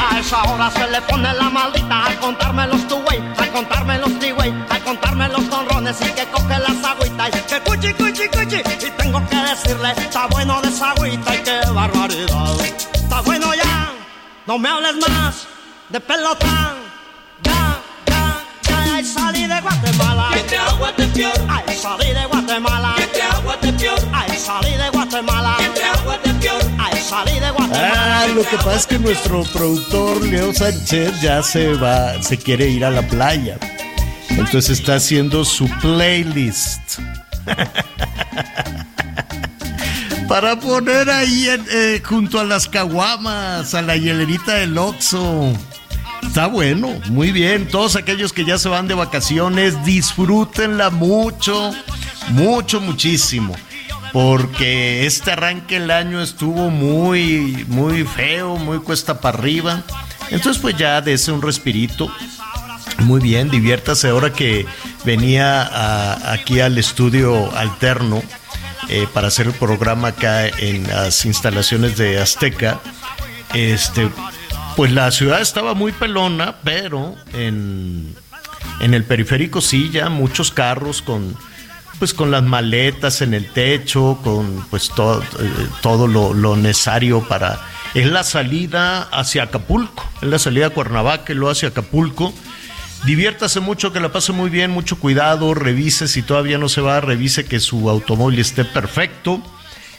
A esa hora se le pone la maldita a contarme los two-way, a contarme los three-way, a contarme los tonrones y que coge las agüitas y que cuchi, cuchi, cuchi. Y tengo que decirle, está bueno de esa agüita y qué barbaridad. Está bueno ya, no me hables más de pelotán. Ya, ya, ya, salí de Guatemala. Que te agua te peor, Ay, salí de Guatemala. que te agua peor, Ay, salí de Guatemala. Ah, lo que pasa es que nuestro productor Leo Sánchez ya se va, se quiere ir a la playa. Entonces está haciendo su playlist. Para poner ahí eh, junto a las caguamas, a la hielerita del Oxxo. Está bueno, muy bien. Todos aquellos que ya se van de vacaciones, disfrútenla mucho, mucho, muchísimo. Porque este arranque del año estuvo muy, muy feo, muy cuesta para arriba. Entonces, pues ya dese un respirito. Muy bien, diviértase. Ahora que venía aquí al estudio alterno eh, para hacer el programa acá en las instalaciones de Azteca, este, pues la ciudad estaba muy pelona, pero en, en el periférico sí, ya muchos carros con pues con las maletas en el techo, con pues todo, eh, todo lo, necesario para... Es la salida hacia Acapulco, es la salida a Cuernavaca y luego hacia Acapulco. Diviértase mucho, que la pase muy bien, mucho cuidado, revise si todavía no se va, revise que su automóvil esté perfecto.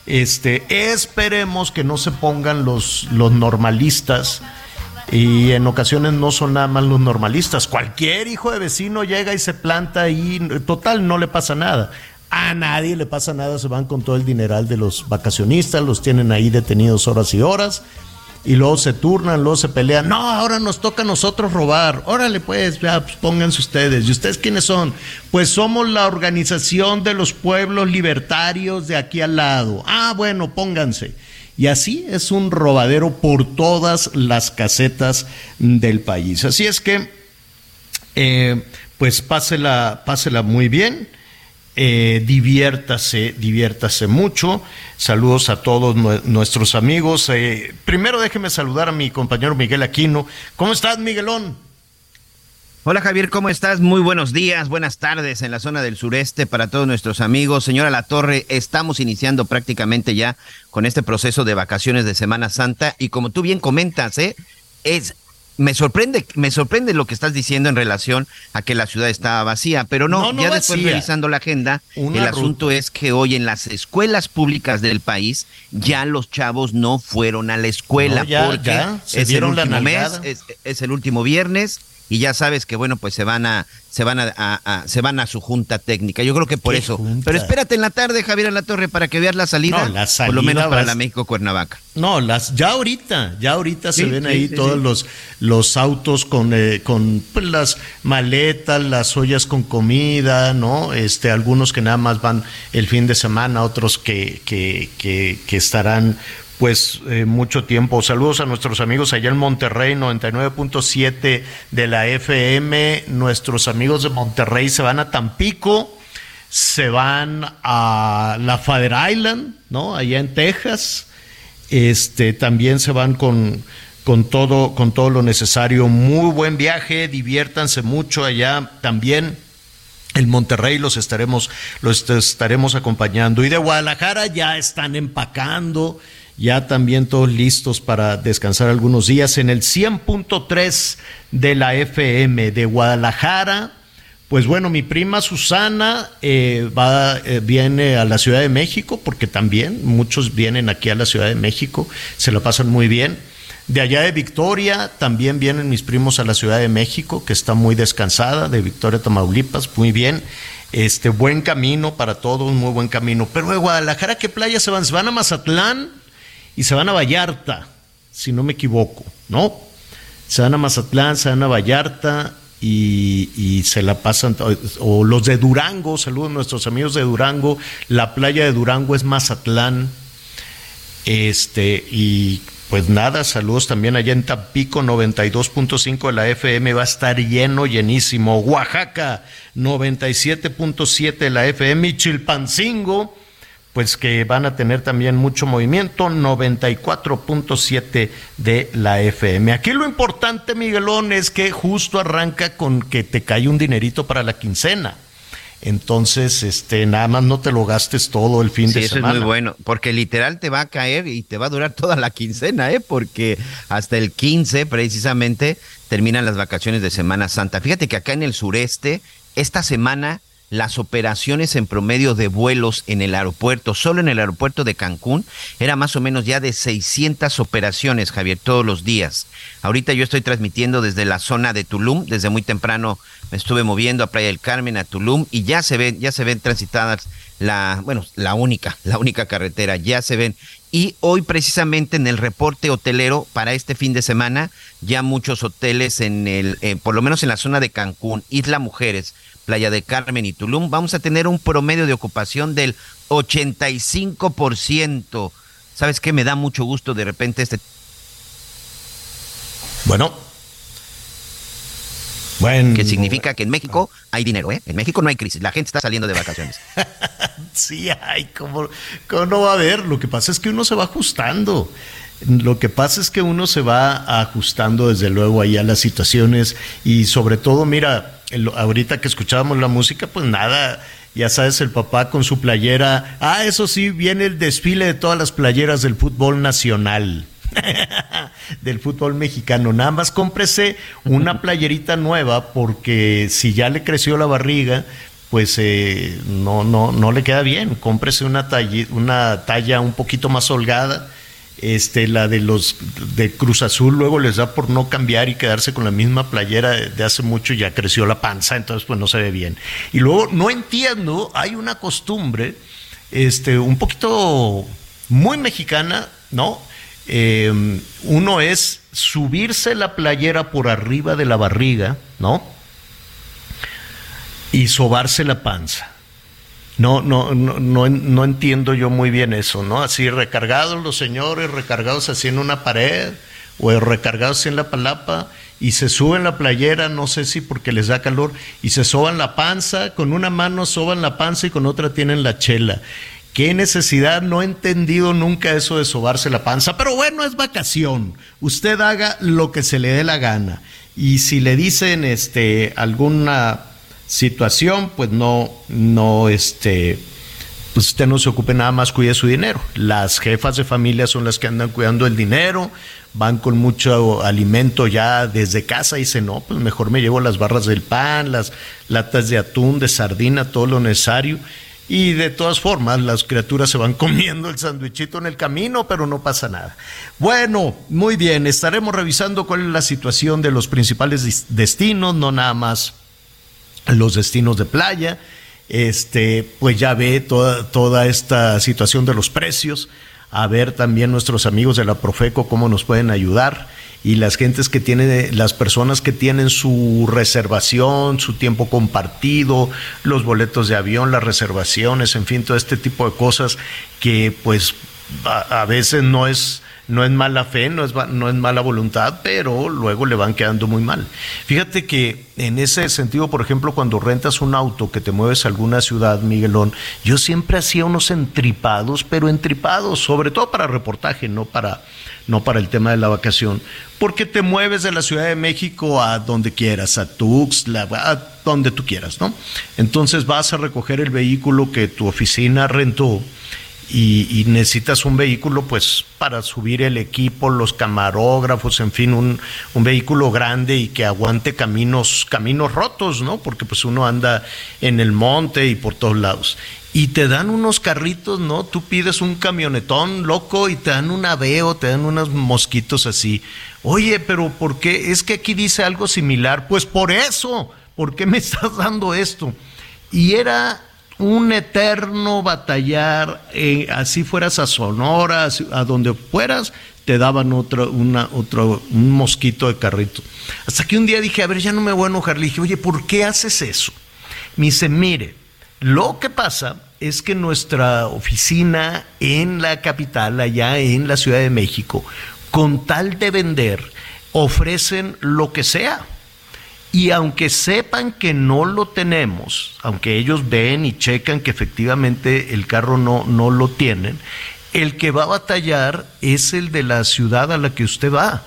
Este, esperemos que no se pongan los, los normalistas y en ocasiones no son nada más los normalistas. Cualquier hijo de vecino llega y se planta ahí, total, no le pasa nada. A nadie le pasa nada, se van con todo el dineral de los vacacionistas, los tienen ahí detenidos horas y horas. Y luego se turnan, luego se pelean. No, ahora nos toca a nosotros robar. Órale, pues, ya, pues, pónganse ustedes. ¿Y ustedes quiénes son? Pues somos la organización de los pueblos libertarios de aquí al lado. Ah, bueno, pónganse. Y así es un robadero por todas las casetas del país. Así es que, eh, pues pásela, pásela muy bien. Eh, diviértase, diviértase mucho. Saludos a todos nue- nuestros amigos. Eh, primero déjeme saludar a mi compañero Miguel Aquino. ¿Cómo estás, Miguelón? Hola Javier, ¿cómo estás? Muy buenos días, buenas tardes en la zona del sureste para todos nuestros amigos. Señora La Torre, estamos iniciando prácticamente ya con este proceso de vacaciones de Semana Santa y como tú bien comentas, ¿eh? es me sorprende, me sorprende lo que estás diciendo en relación a que la ciudad está vacía, pero no, No, no ya después vacía. revisando la agenda, Una el asunto es que hoy en las escuelas públicas del país ya los chavos no fueron a la escuela No, ya, porque ya, se es el la mes, es el último viernes y ya sabes que bueno pues se van a se van a, a- a- se van a su junta técnica yo creo que por ¿Qué eso junta? pero espérate en la tarde Javier a la Torre para que veas la salida, No, la por lo menos salida para la México Cuernavaca No, las ya ahorita, ya ahorita se ven sí, ahí sí, todos los los autos con eh, con pues, las maletas, las ollas con comida, ¿no? Este, algunos que nada más van el fin de semana, otros que que que, que estarán pues eh, mucho tiempo. Saludos a nuestros amigos allá en Monterrey, 99.7 de la FM. Nuestros amigos de Monterrey se van a Tampico, se van a la Father Island, ¿no? Allá en Texas. Este, también se van con, con todo, con todo lo necesario. Muy buen viaje, diviértanse mucho allá también. En Monterrey los estaremos, los estaremos acompañando. Y de Guadalajara ya están empacando, ya también todos listos para descansar algunos días en el 100.3 de la FM de Guadalajara. Pues bueno, mi prima Susana eh, va, eh, viene a la Ciudad de México, porque también muchos vienen aquí a la Ciudad de México, se lo pasan muy bien. De allá de Victoria también vienen mis primos a la Ciudad de México, que está muy descansada, de Victoria, Tamaulipas, muy bien. Este buen camino para todos, muy buen camino. Pero de Guadalajara, ¿qué playa se van? Se van a Mazatlán y se van a Vallarta, si no me equivoco, ¿no? Se van a Mazatlán, se van a Vallarta y, y, se la pasan, o los de Durango, saludos a nuestros amigos de Durango, la playa de Durango es Mazatlán, este, y pues nada, saludos también allá en Tampico, 92.5 de la FM, va a estar lleno, llenísimo, Oaxaca, 97.7 de la FM, y Chilpancingo, pues que van a tener también mucho movimiento, 94.7 de la FM. Aquí lo importante, Miguelón, es que justo arranca con que te cae un dinerito para la quincena. Entonces, este, nada más no te lo gastes todo el fin sí, de eso semana. es muy bueno, porque literal te va a caer y te va a durar toda la quincena, ¿eh? Porque hasta el 15 precisamente terminan las vacaciones de Semana Santa. Fíjate que acá en el sureste, esta semana las operaciones en promedio de vuelos en el aeropuerto, solo en el aeropuerto de Cancún, era más o menos ya de 600 operaciones, Javier, todos los días. Ahorita yo estoy transmitiendo desde la zona de Tulum, desde muy temprano me estuve moviendo a Playa del Carmen, a Tulum, y ya se ven, ya se ven transitadas la, bueno, la única, la única carretera, ya se ven. Y hoy precisamente en el reporte hotelero para este fin de semana, ya muchos hoteles en el, eh, por lo menos en la zona de Cancún, Isla Mujeres, Playa de Carmen y Tulum, vamos a tener un promedio de ocupación del 85%. ¿Sabes qué? Me da mucho gusto de repente este... Bueno. Bueno. Que significa que en México hay dinero, ¿eh? En México no hay crisis, la gente está saliendo de vacaciones. sí, hay, ¿cómo, ¿cómo no va a haber? Lo que pasa es que uno se va ajustando. Lo que pasa es que uno se va ajustando desde luego ahí a las situaciones y sobre todo, mira, ahorita que escuchábamos la música, pues nada, ya sabes, el papá con su playera. Ah, eso sí, viene el desfile de todas las playeras del fútbol nacional. del fútbol mexicano. Nada más cómprese una playerita nueva porque si ya le creció la barriga, pues eh, no, no, no le queda bien. Cómprese una una talla un poquito más holgada. Este, la de los de Cruz Azul luego les da por no cambiar y quedarse con la misma playera de hace mucho, ya creció la panza, entonces pues no se ve bien. Y luego no entiendo, hay una costumbre, este, un poquito muy mexicana, ¿no? Eh, uno es subirse la playera por arriba de la barriga, ¿no? Y sobarse la panza. No, no, no, no, no entiendo yo muy bien eso, ¿no? Así recargados los señores, recargados así en una pared, o recargados en la palapa, y se suben la playera, no sé si porque les da calor, y se soban la panza, con una mano soban la panza y con otra tienen la chela. ¿Qué necesidad? No he entendido nunca eso de sobarse la panza, pero bueno, es vacación. Usted haga lo que se le dé la gana. Y si le dicen este alguna situación, pues no, no, este, pues usted no se ocupe nada más, cuide su dinero. Las jefas de familia son las que andan cuidando el dinero, van con mucho alimento ya desde casa y dicen, no, pues mejor me llevo las barras del pan, las latas de atún, de sardina, todo lo necesario. Y de todas formas, las criaturas se van comiendo el sándwichito en el camino, pero no pasa nada. Bueno, muy bien, estaremos revisando cuál es la situación de los principales destinos, no nada más los destinos de playa. Este, pues ya ve toda, toda esta situación de los precios, a ver también nuestros amigos de la Profeco cómo nos pueden ayudar y las gentes que tienen, las personas que tienen su reservación, su tiempo compartido, los boletos de avión, las reservaciones, en fin, todo este tipo de cosas que pues a, a veces no es no es mala fe, no es, no es mala voluntad, pero luego le van quedando muy mal. Fíjate que en ese sentido, por ejemplo, cuando rentas un auto que te mueves a alguna ciudad, Miguelón, yo siempre hacía unos entripados, pero entripados, sobre todo para reportaje, no para, no para el tema de la vacación, porque te mueves de la Ciudad de México a donde quieras, a Tuxtla, a donde tú quieras, ¿no? Entonces vas a recoger el vehículo que tu oficina rentó y, necesitas un vehículo pues para subir el equipo, los camarógrafos, en fin, un, un, vehículo grande y que aguante caminos, caminos rotos, ¿no? Porque pues uno anda en el monte y por todos lados. y te dan unos carritos, ¿no? Tú pides un camionetón loco y te dan un aveo, te dan unos mosquitos así. Oye, pero ¿por qué? Es que aquí dice algo similar. Pues por eso, ¿por qué me estás dando esto? Y era un eterno batallar, eh, así fueras a Sonora, a donde fueras, te daban otro, una, otro, un mosquito de carrito. Hasta que un día dije, a ver, ya no me voy a enojar. Le dije, oye, ¿por qué haces eso? Me dice, mire, lo que pasa es que nuestra oficina en la capital, allá en la Ciudad de México, con tal de vender, ofrecen lo que sea. Y aunque sepan que no lo tenemos, aunque ellos ven y checan que efectivamente el carro no, no lo tienen, el que va a batallar es el de la ciudad a la que usted va.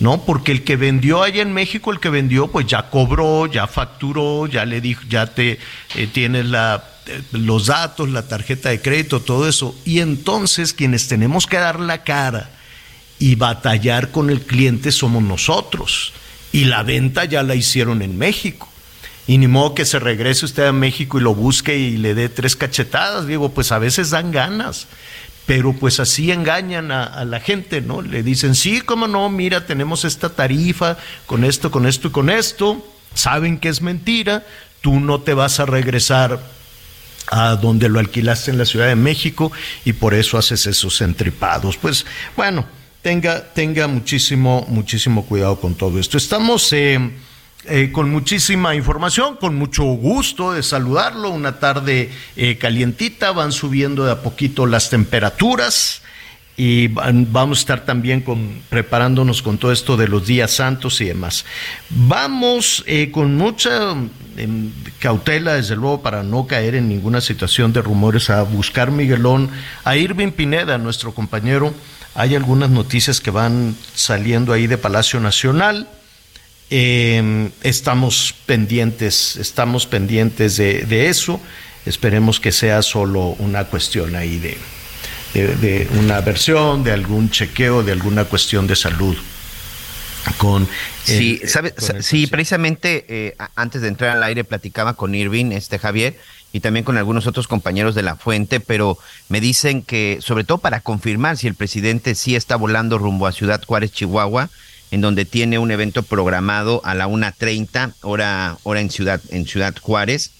¿no? Porque el que vendió allá en México, el que vendió, pues ya cobró, ya facturó, ya le dijo, ya te eh, tienes la, eh, los datos, la tarjeta de crédito, todo eso. Y entonces quienes tenemos que dar la cara y batallar con el cliente somos nosotros. Y la venta ya la hicieron en México. Y ni modo que se regrese usted a México y lo busque y le dé tres cachetadas. Digo, pues a veces dan ganas pero pues así engañan a, la gente, ¿no? Le dicen, sí, cómo no, mira, tenemos esta tarifa con esto, con esto y con esto, saben que es mentira, tú no te vas a regresar a donde lo alquilaste en la Ciudad de México y por eso haces esos entripados. Pues bueno, tenga, tenga muchísimo, muchísimo cuidado con todo esto. Estamos... Eh, eh, con muchísima información, con mucho gusto de saludarlo. Una tarde eh, calientita, van subiendo de a poquito las temperaturas y vamos a estar también con, preparándonos con todo esto de los días santos y demás. Vamos con mucha em, cautela, desde luego, para no caer en ninguna situación de rumores, a buscar Miguelón, a Irving Pineda, nuestro compañero. Hay algunas noticias que van saliendo ahí de Palacio Nacional eh, estamos pendientes, estamos pendientes de, eso. Esperemos que sea solo una cuestión ahí de, de, una versión, de algún chequeo, de alguna cuestión de salud. Con sí, sabe, sí, precisamente eh, antes de entrar al aire platicaba con Irving, este Javier, y también con algunos otros compañeros de la fuente, pero me dicen que, sobre todo para confirmar si el presidente sí está volando rumbo a Ciudad Juárez, Chihuahua, en donde tiene un evento programado a la 1.30 hora, hora en Ciudad, en Ciudad Juárez.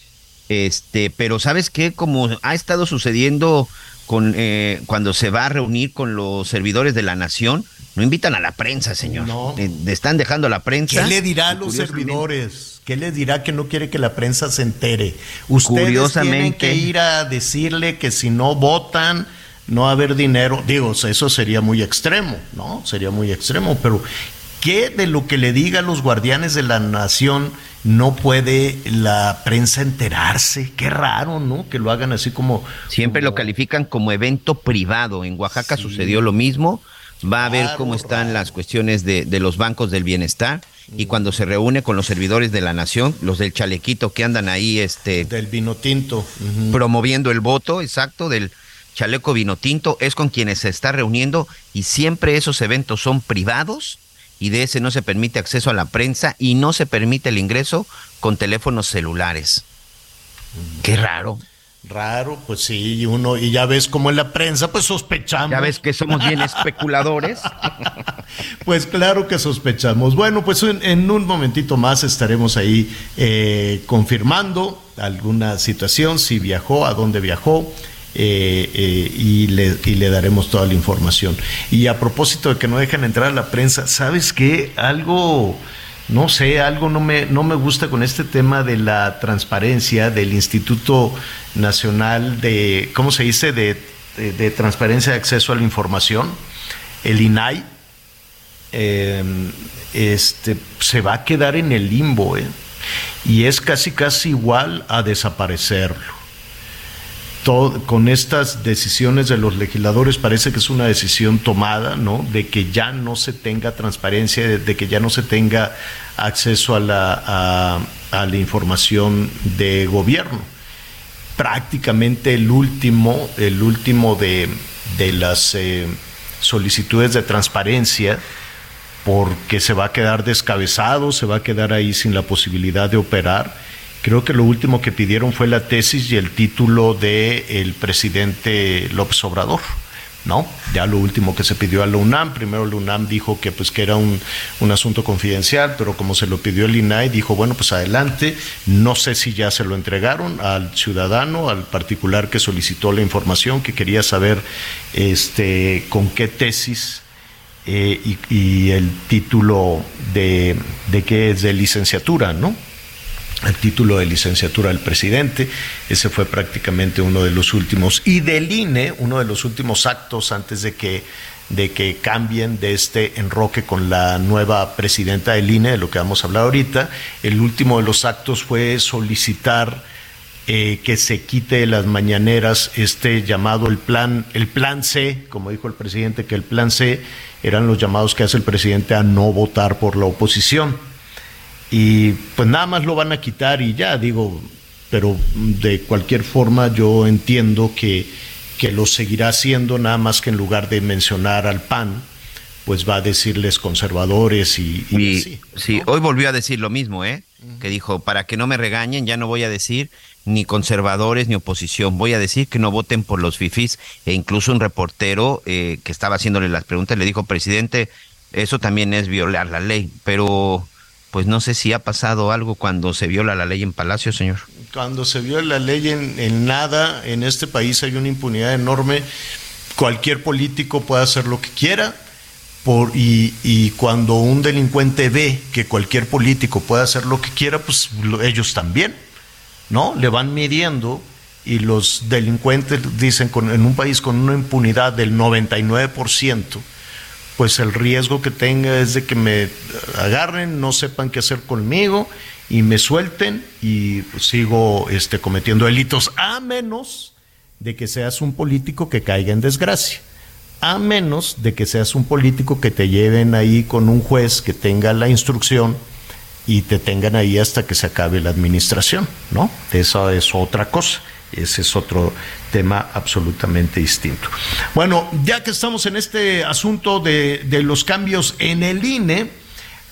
Este, pero ¿sabes qué? Como ha estado sucediendo con, eh, cuando se va a reunir con los servidores de la nación, no invitan a la prensa, señor. No. Eh, están dejando a la prensa. ¿Qué le dirá a los servidores? ¿Qué le dirá que no quiere que la prensa se entere? Ustedes tienen que ir a decirle que si no votan, no va a haber dinero. Digo, eso sería muy extremo, ¿no? Sería muy extremo, pero ¿Qué de lo que le diga a los guardianes de la nación no puede la prensa enterarse? Qué raro, ¿no? Que lo hagan así como... Siempre lo califican como evento privado. En Oaxaca sucedió lo mismo. Va a ver cómo están las cuestiones de, los bancos del bienestar y cuando se reúne con los servidores de la nación, los del chalequito que andan ahí, este... Del vino tinto. Promoviendo el voto, exacto, del chaleco vino tinto, es con quienes se está reuniendo y siempre esos eventos son privados y de ese no se permite acceso a la prensa y no se permite el ingreso con teléfonos celulares. Qué raro. Raro, pues sí, y uno, y ya ves como en la prensa, pues sospechamos. Ya ves que somos bien especuladores. pues claro que sospechamos. Bueno, pues en, un momentito más estaremos ahí eh, confirmando alguna situación, si viajó, a dónde viajó, eh, eh, y, le, y, le, daremos toda la información. Y a propósito de que no dejan entrar a la prensa, ¿sabes qué? Algo, no sé, algo no me, no me gusta con este tema de la transparencia del Instituto Nacional de, ¿cómo se dice?, de, de, Transparencia de Acceso a la Información, el INAI. Eh, este, se va a quedar en el limbo, y es casi casi igual a desaparecerlo con estas decisiones de los legisladores parece que es una decisión tomada, ¿no? De que ya no se tenga transparencia, de, que ya no se tenga acceso a la, a, la información de gobierno. Prácticamente el último, el último de, las eh, solicitudes de transparencia, porque se va a quedar descabezado, se va a quedar ahí sin la posibilidad de operar Creo que lo último que pidieron fue la tesis y el título de el presidente López Obrador. ¿no? Ya lo último que se pidió a la UNAM, primero la UNAM dijo que pues que era un, un, asunto confidencial, pero como se lo pidió el INAI, dijo, bueno, pues adelante, no sé si ya se lo entregaron al ciudadano, al particular que solicitó la información, que quería saber este con qué tesis eh, y, y, el título de, de qué es de licenciatura, ¿no? El título de licenciatura del presidente. Ese fue prácticamente uno de los últimos. Y del INE, uno de los últimos actos antes de que, de que cambien de este enroque con la nueva presidenta del INE, de lo que vamos a hablar ahorita. El último de los actos fue solicitar eh, que se quite de las mañaneras este llamado el plan, el plan C, como dijo el presidente, que el plan C eran los llamados que hace el presidente a no votar por la oposición y pues nada más lo van a quitar y ya digo, pero de cualquier forma yo entiendo que, que lo seguirá haciendo, nada más que en lugar de mencionar al PAN, pues va a decirles conservadores y, y, y así, sí, hoy volvió a decir lo mismo, ¿eh? Que dijo, para que no me regañen, ya no voy a decir ni conservadores ni oposición, voy a decir que no voten por los fifís. E incluso un reportero eh, que estaba haciéndole las preguntas le dijo, presidente, eso también es violar la ley, pero pues no sé si ha pasado algo cuando se viola la ley en Palacio, señor. Cuando se viola la ley en, nada, en este país hay una impunidad enorme. Cualquier político puede hacer lo que quiera. Por, y, cuando un delincuente ve que cualquier político puede hacer lo que quiera, pues lo, ellos también, ¿no? Le van midiendo y los delincuentes dicen con, en un país con una impunidad del 99%, pues el riesgo que tenga es de que me agarren, no sepan qué hacer conmigo y me suelten y sigo este, cometiendo delitos, a menos de que seas un político que caiga en desgracia, a menos de que seas un político que te lleven ahí con un juez que tenga la instrucción y te tengan ahí hasta que se acabe la administración, ¿no? Esa es otra cosa. Ese es otro tema absolutamente distinto. Bueno, ya que estamos en este asunto de, de, los cambios en el INE,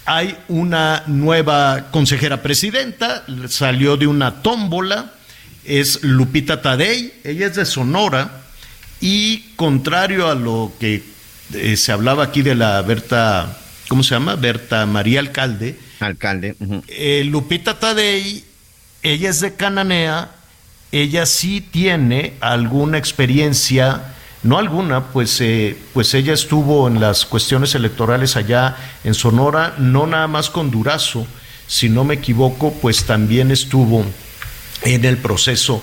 hay una nueva consejera presidenta, salió de una tómbola, es Lupita Tadei, ella es de Sonora, y contrario a lo que eh, se hablaba aquí de la Berta, ¿cómo se llama? Berta María Alcalde. Alcalde. Uh -huh. eh, Lupita Tadei, ella es de Cananea, ella sí tiene alguna experiencia, no alguna, pues, eh, pues ella estuvo en las cuestiones electorales allá en Sonora, no nada más con Durazo, si no me equivoco, pues también estuvo en el proceso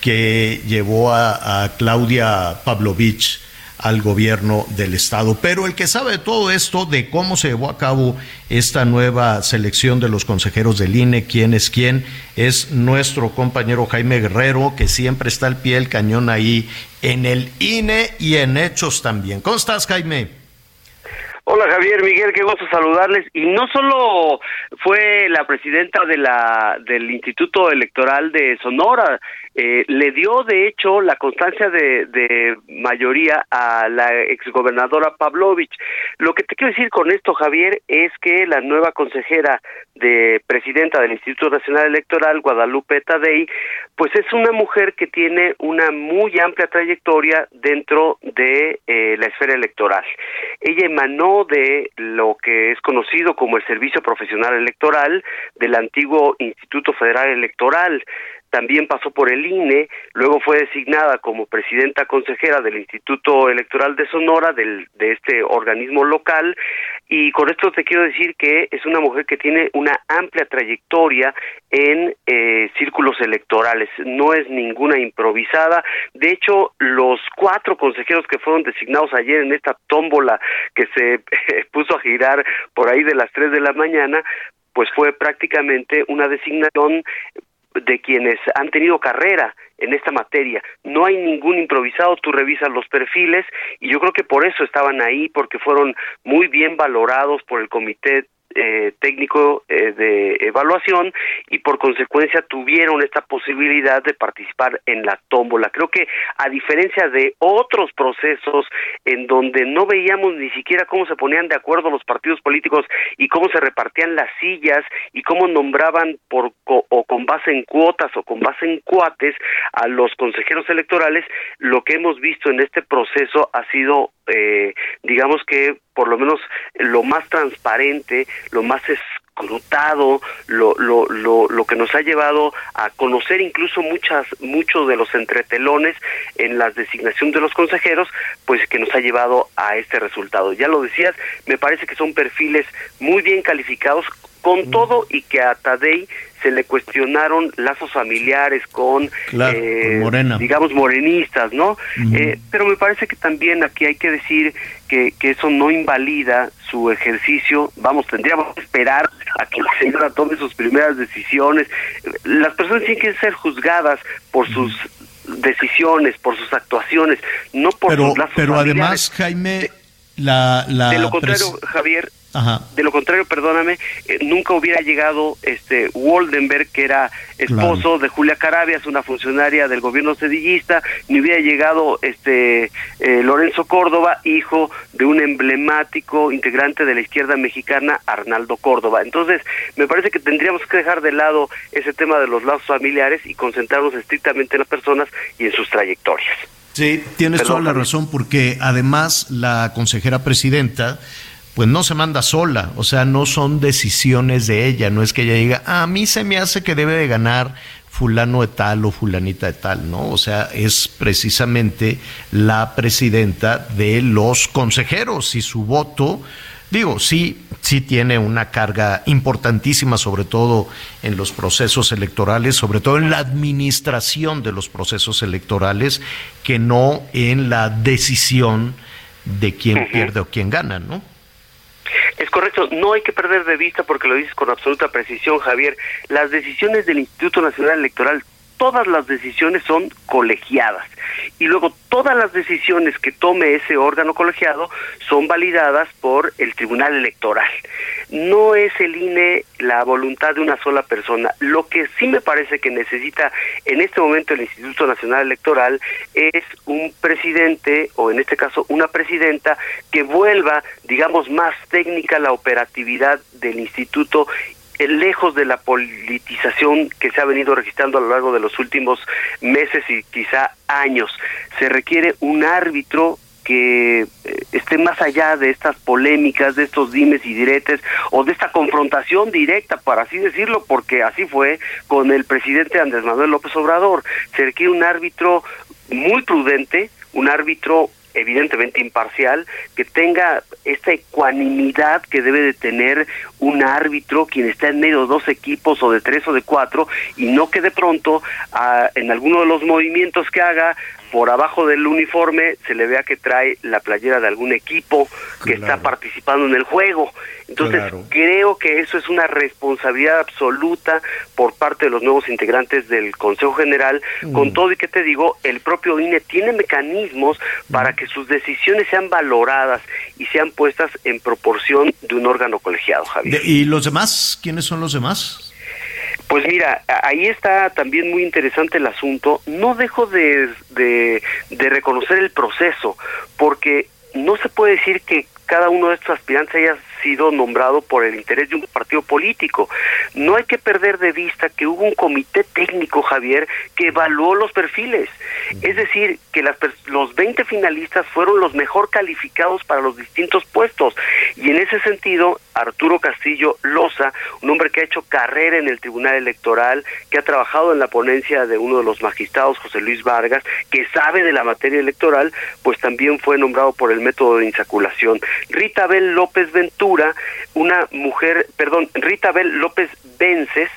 que llevó a, a Claudia Pavlovich al gobierno del estado. Pero el que sabe de todo esto, de cómo se llevó a cabo esta nueva selección de los consejeros del INE, quién es quién, es nuestro compañero Jaime Guerrero, que siempre está al pie del cañón ahí en el INE y en hechos también. ¿Cómo estás, Jaime? Hola Javier, Miguel, qué gusto saludarles. Y no solo fue la presidenta de la del Instituto Electoral de Sonora, eh, le dio de hecho la constancia de, de mayoría a la exgobernadora Pavlovich. Lo que te quiero decir con esto, Javier, es que la nueva consejera de presidenta del Instituto Nacional Electoral, Guadalupe Tadei, pues es una mujer que tiene una muy amplia trayectoria dentro de eh, la esfera electoral. Ella emanó de lo que es conocido como el Servicio Profesional Electoral del antiguo Instituto Federal Electoral también pasó por el INE, luego fue designada como presidenta consejera del Instituto Electoral de Sonora, del, de este organismo local, y con esto te quiero decir que es una mujer que tiene una amplia trayectoria en eh, círculos electorales, no es ninguna improvisada, de hecho los cuatro consejeros que fueron designados ayer en esta tómbola que se eh, puso a girar por ahí de las tres de la mañana, pues fue prácticamente una designación de quienes han tenido carrera en esta materia. No hay ningún improvisado, tú revisas los perfiles y yo creo que por eso estaban ahí, porque fueron muy bien valorados por el comité eh, técnico eh, de evaluación y por consecuencia tuvieron esta posibilidad de participar en la tómbola. Creo que a diferencia de otros procesos en donde no veíamos ni siquiera cómo se ponían de acuerdo los partidos políticos y cómo se repartían las sillas y cómo nombraban por o con base en cuotas o con base en cuates a los consejeros electorales, lo que hemos visto en este proceso ha sido eh, digamos que por lo menos lo más transparente, lo más escrutado, lo, lo, lo, lo que nos ha llevado a conocer incluso muchas, muchos de los entretelones en la designación de los consejeros, pues que nos ha llevado a este resultado. Ya lo decías, me parece que son perfiles muy bien calificados, con todo y que a Tadei se le cuestionaron lazos familiares con, eh, Morena. digamos, morenistas, ¿no? eh, pero me parece que también aquí hay que decir que, que eso no invalida su ejercicio. Vamos, tendríamos que esperar a que la señora tome sus primeras decisiones. Las personas tienen que ser juzgadas por sus decisiones, por sus actuaciones, no por pero, sus lazos Pero familiares. además, Jaime, la, la de lo contrario, Javier, Ajá. de lo contrario, perdóname, eh, nunca hubiera llegado este Woldenberg, que era esposo de Julia Carabias, una funcionaria del gobierno sedillista, ni hubiera llegado este eh, Lorenzo Córdoba, hijo de un emblemático integrante de la izquierda mexicana, Arnaldo Córdoba. Entonces, me parece que tendríamos que dejar de lado ese tema de los lazos familiares y concentrarnos estrictamente en las personas y en sus trayectorias. Sí, tienes Perdón, toda la razón, porque además la consejera presidenta, pues no se manda sola, o sea, no son decisiones de ella, no es que ella diga, "Ah, a mí se me hace que debe de ganar fulano de tal o fulanita de tal, ¿no? O sea, es precisamente la presidenta de los consejeros y su voto, digo, sí, sí tiene una carga importantísima, sobre todo en los procesos electorales, sobre todo en la administración de los procesos electorales, que no en la decisión de quién pierde o quién gana, ¿no? Es correcto, no hay que perder de vista, porque lo dices con absoluta precisión, Javier, las decisiones del Instituto Nacional Electoral, todas las decisiones son colegiadas. Y luego todas las decisiones que tome ese órgano colegiado son validadas por el Tribunal Electoral. No es el INE la voluntad de una sola persona. Lo que sí me parece que necesita en este momento el Instituto Nacional Electoral es un presidente, o en este caso una presidenta, que vuelva, digamos, más técnica la operatividad del instituto lejos de la politización que se ha venido registrando a lo largo de los últimos meses y quizá años. Se requiere un árbitro que eh, esté más allá de estas polémicas, de estos dimes y diretes o de esta confrontación directa, para así decirlo, porque así fue con el presidente Andrés Manuel López Obrador. Se requiere un árbitro muy prudente, un árbitro evidentemente imparcial, que tenga esta ecuanimidad que debe de tener un árbitro quien está en medio de dos equipos o de tres o de cuatro y no que de pronto ah, en alguno de los movimientos que haga por abajo del uniforme se le vea que trae la playera de algún equipo que está participando en el juego. Entonces Claro. creo que eso es una responsabilidad absoluta por parte de los nuevos integrantes del Consejo General. Con todo y que te digo, el propio INE tiene mecanismos para que sus decisiones sean valoradas y sean puestas en proporción de un órgano colegiado, Javier. ¿Y los demás? ¿Quiénes son los demás? Pues mira, ahí está también muy interesante el asunto. No dejo de, de, de reconocer el proceso, porque no se puede decir que cada uno de estos aspirantes haya sido nombrado por el interés de un partido político. No hay que perder de vista que hubo un comité técnico, Javier, que evaluó los perfiles. Es decir, que las, los 20 finalistas fueron los mejor calificados para los distintos puestos. Y en ese sentido, Arturo Castillo Loza, un hombre que ha hecho carrera en el Tribunal Electoral, que ha trabajado en la ponencia de uno de los magistrados, José Luis Vargas, que sabe de la materia electoral, pues también fue nombrado por el método de insaculación. Rita Bel López Ventura, una mujer, perdón, Rita Bel López Vences,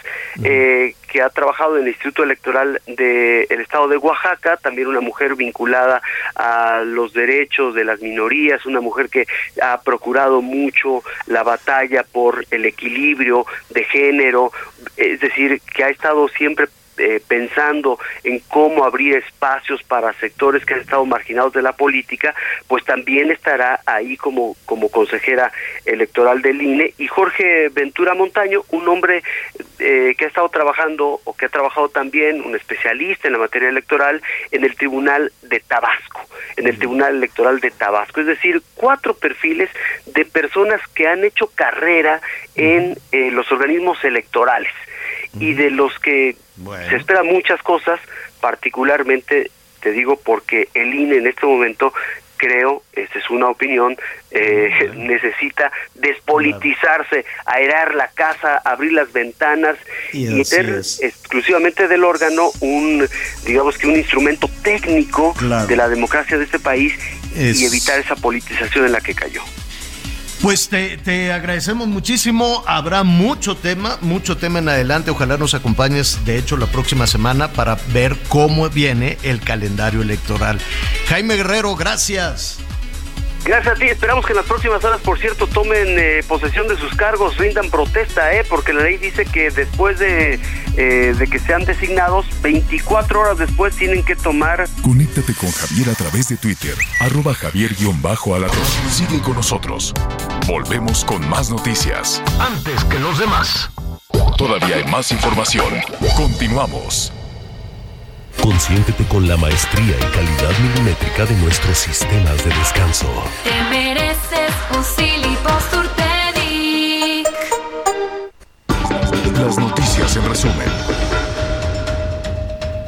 eh, que ha trabajado en el Instituto Electoral del Estado de Oaxaca, también una mujer vinculada a los derechos de las minorías, una mujer que ha procurado mucho la batalla por el equilibrio de género, es decir, que ha estado siempre eh, pensando en cómo abrir espacios para sectores que han estado marginados de la política, pues también estará ahí como, como consejera electoral del INE. Y Jorge Ventura Montaño, un hombre eh, que ha estado trabajando o que ha trabajado también, un especialista en la materia electoral, en el Tribunal de Tabasco, en el Tribunal Electoral de Tabasco. Es decir, cuatro perfiles de personas que han hecho carrera en eh, los organismos electorales y de los que se esperan muchas cosas, particularmente, te digo, porque el INE en este momento creo, esta es una opinión, eh, necesita despolitizarse, aerar la casa, abrir las ventanas y, meter exclusivamente del órgano un, digamos que un instrumento técnico de la democracia de este país y evitar esa politización en la que cayó. Pues te, agradecemos muchísimo. Habrá mucho tema, mucho tema en adelante. Ojalá nos acompañes, de hecho, la próxima semana para ver cómo viene el calendario electoral. Jaime Guerrero, gracias. Gracias a ti. Esperamos que en las próximas horas, por cierto, tomen eh, posesión de sus cargos, rindan protesta, ¿eh? porque la ley dice que después de, eh, de que sean designados, 24 horas después tienen que tomar. Conéctate con Javier a través de Twitter, arroba javier-alatón. Sigue con nosotros. Volvemos con más noticias. Antes que los demás. Todavía hay más información. Continuamos. Consiéntete con la maestría y calidad milimétrica de nuestros sistemas de descanso. Te mereces un Las noticias en resumen.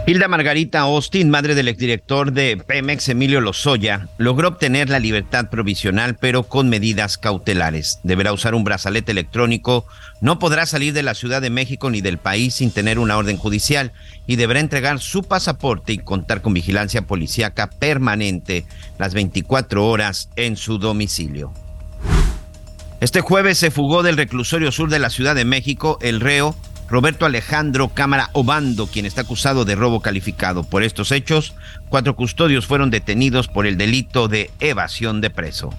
Hilda Margarita Austin, madre del exdirector de Pemex, Emilio Lozoya, logró obtener la libertad provisional, pero con medidas cautelares. Deberá usar un brazalete electrónico, no podrá salir de la Ciudad de México ni del país sin tener una orden judicial y deberá entregar su pasaporte y contar con vigilancia policíaca permanente las 24 horas en su domicilio. Este jueves se fugó del reclusorio sur de la Ciudad de México el reo Roberto Alejandro Cámara Obando, quien está acusado de robo calificado. Por estos hechos, cuatro custodios fueron detenidos por el delito de evasión de preso.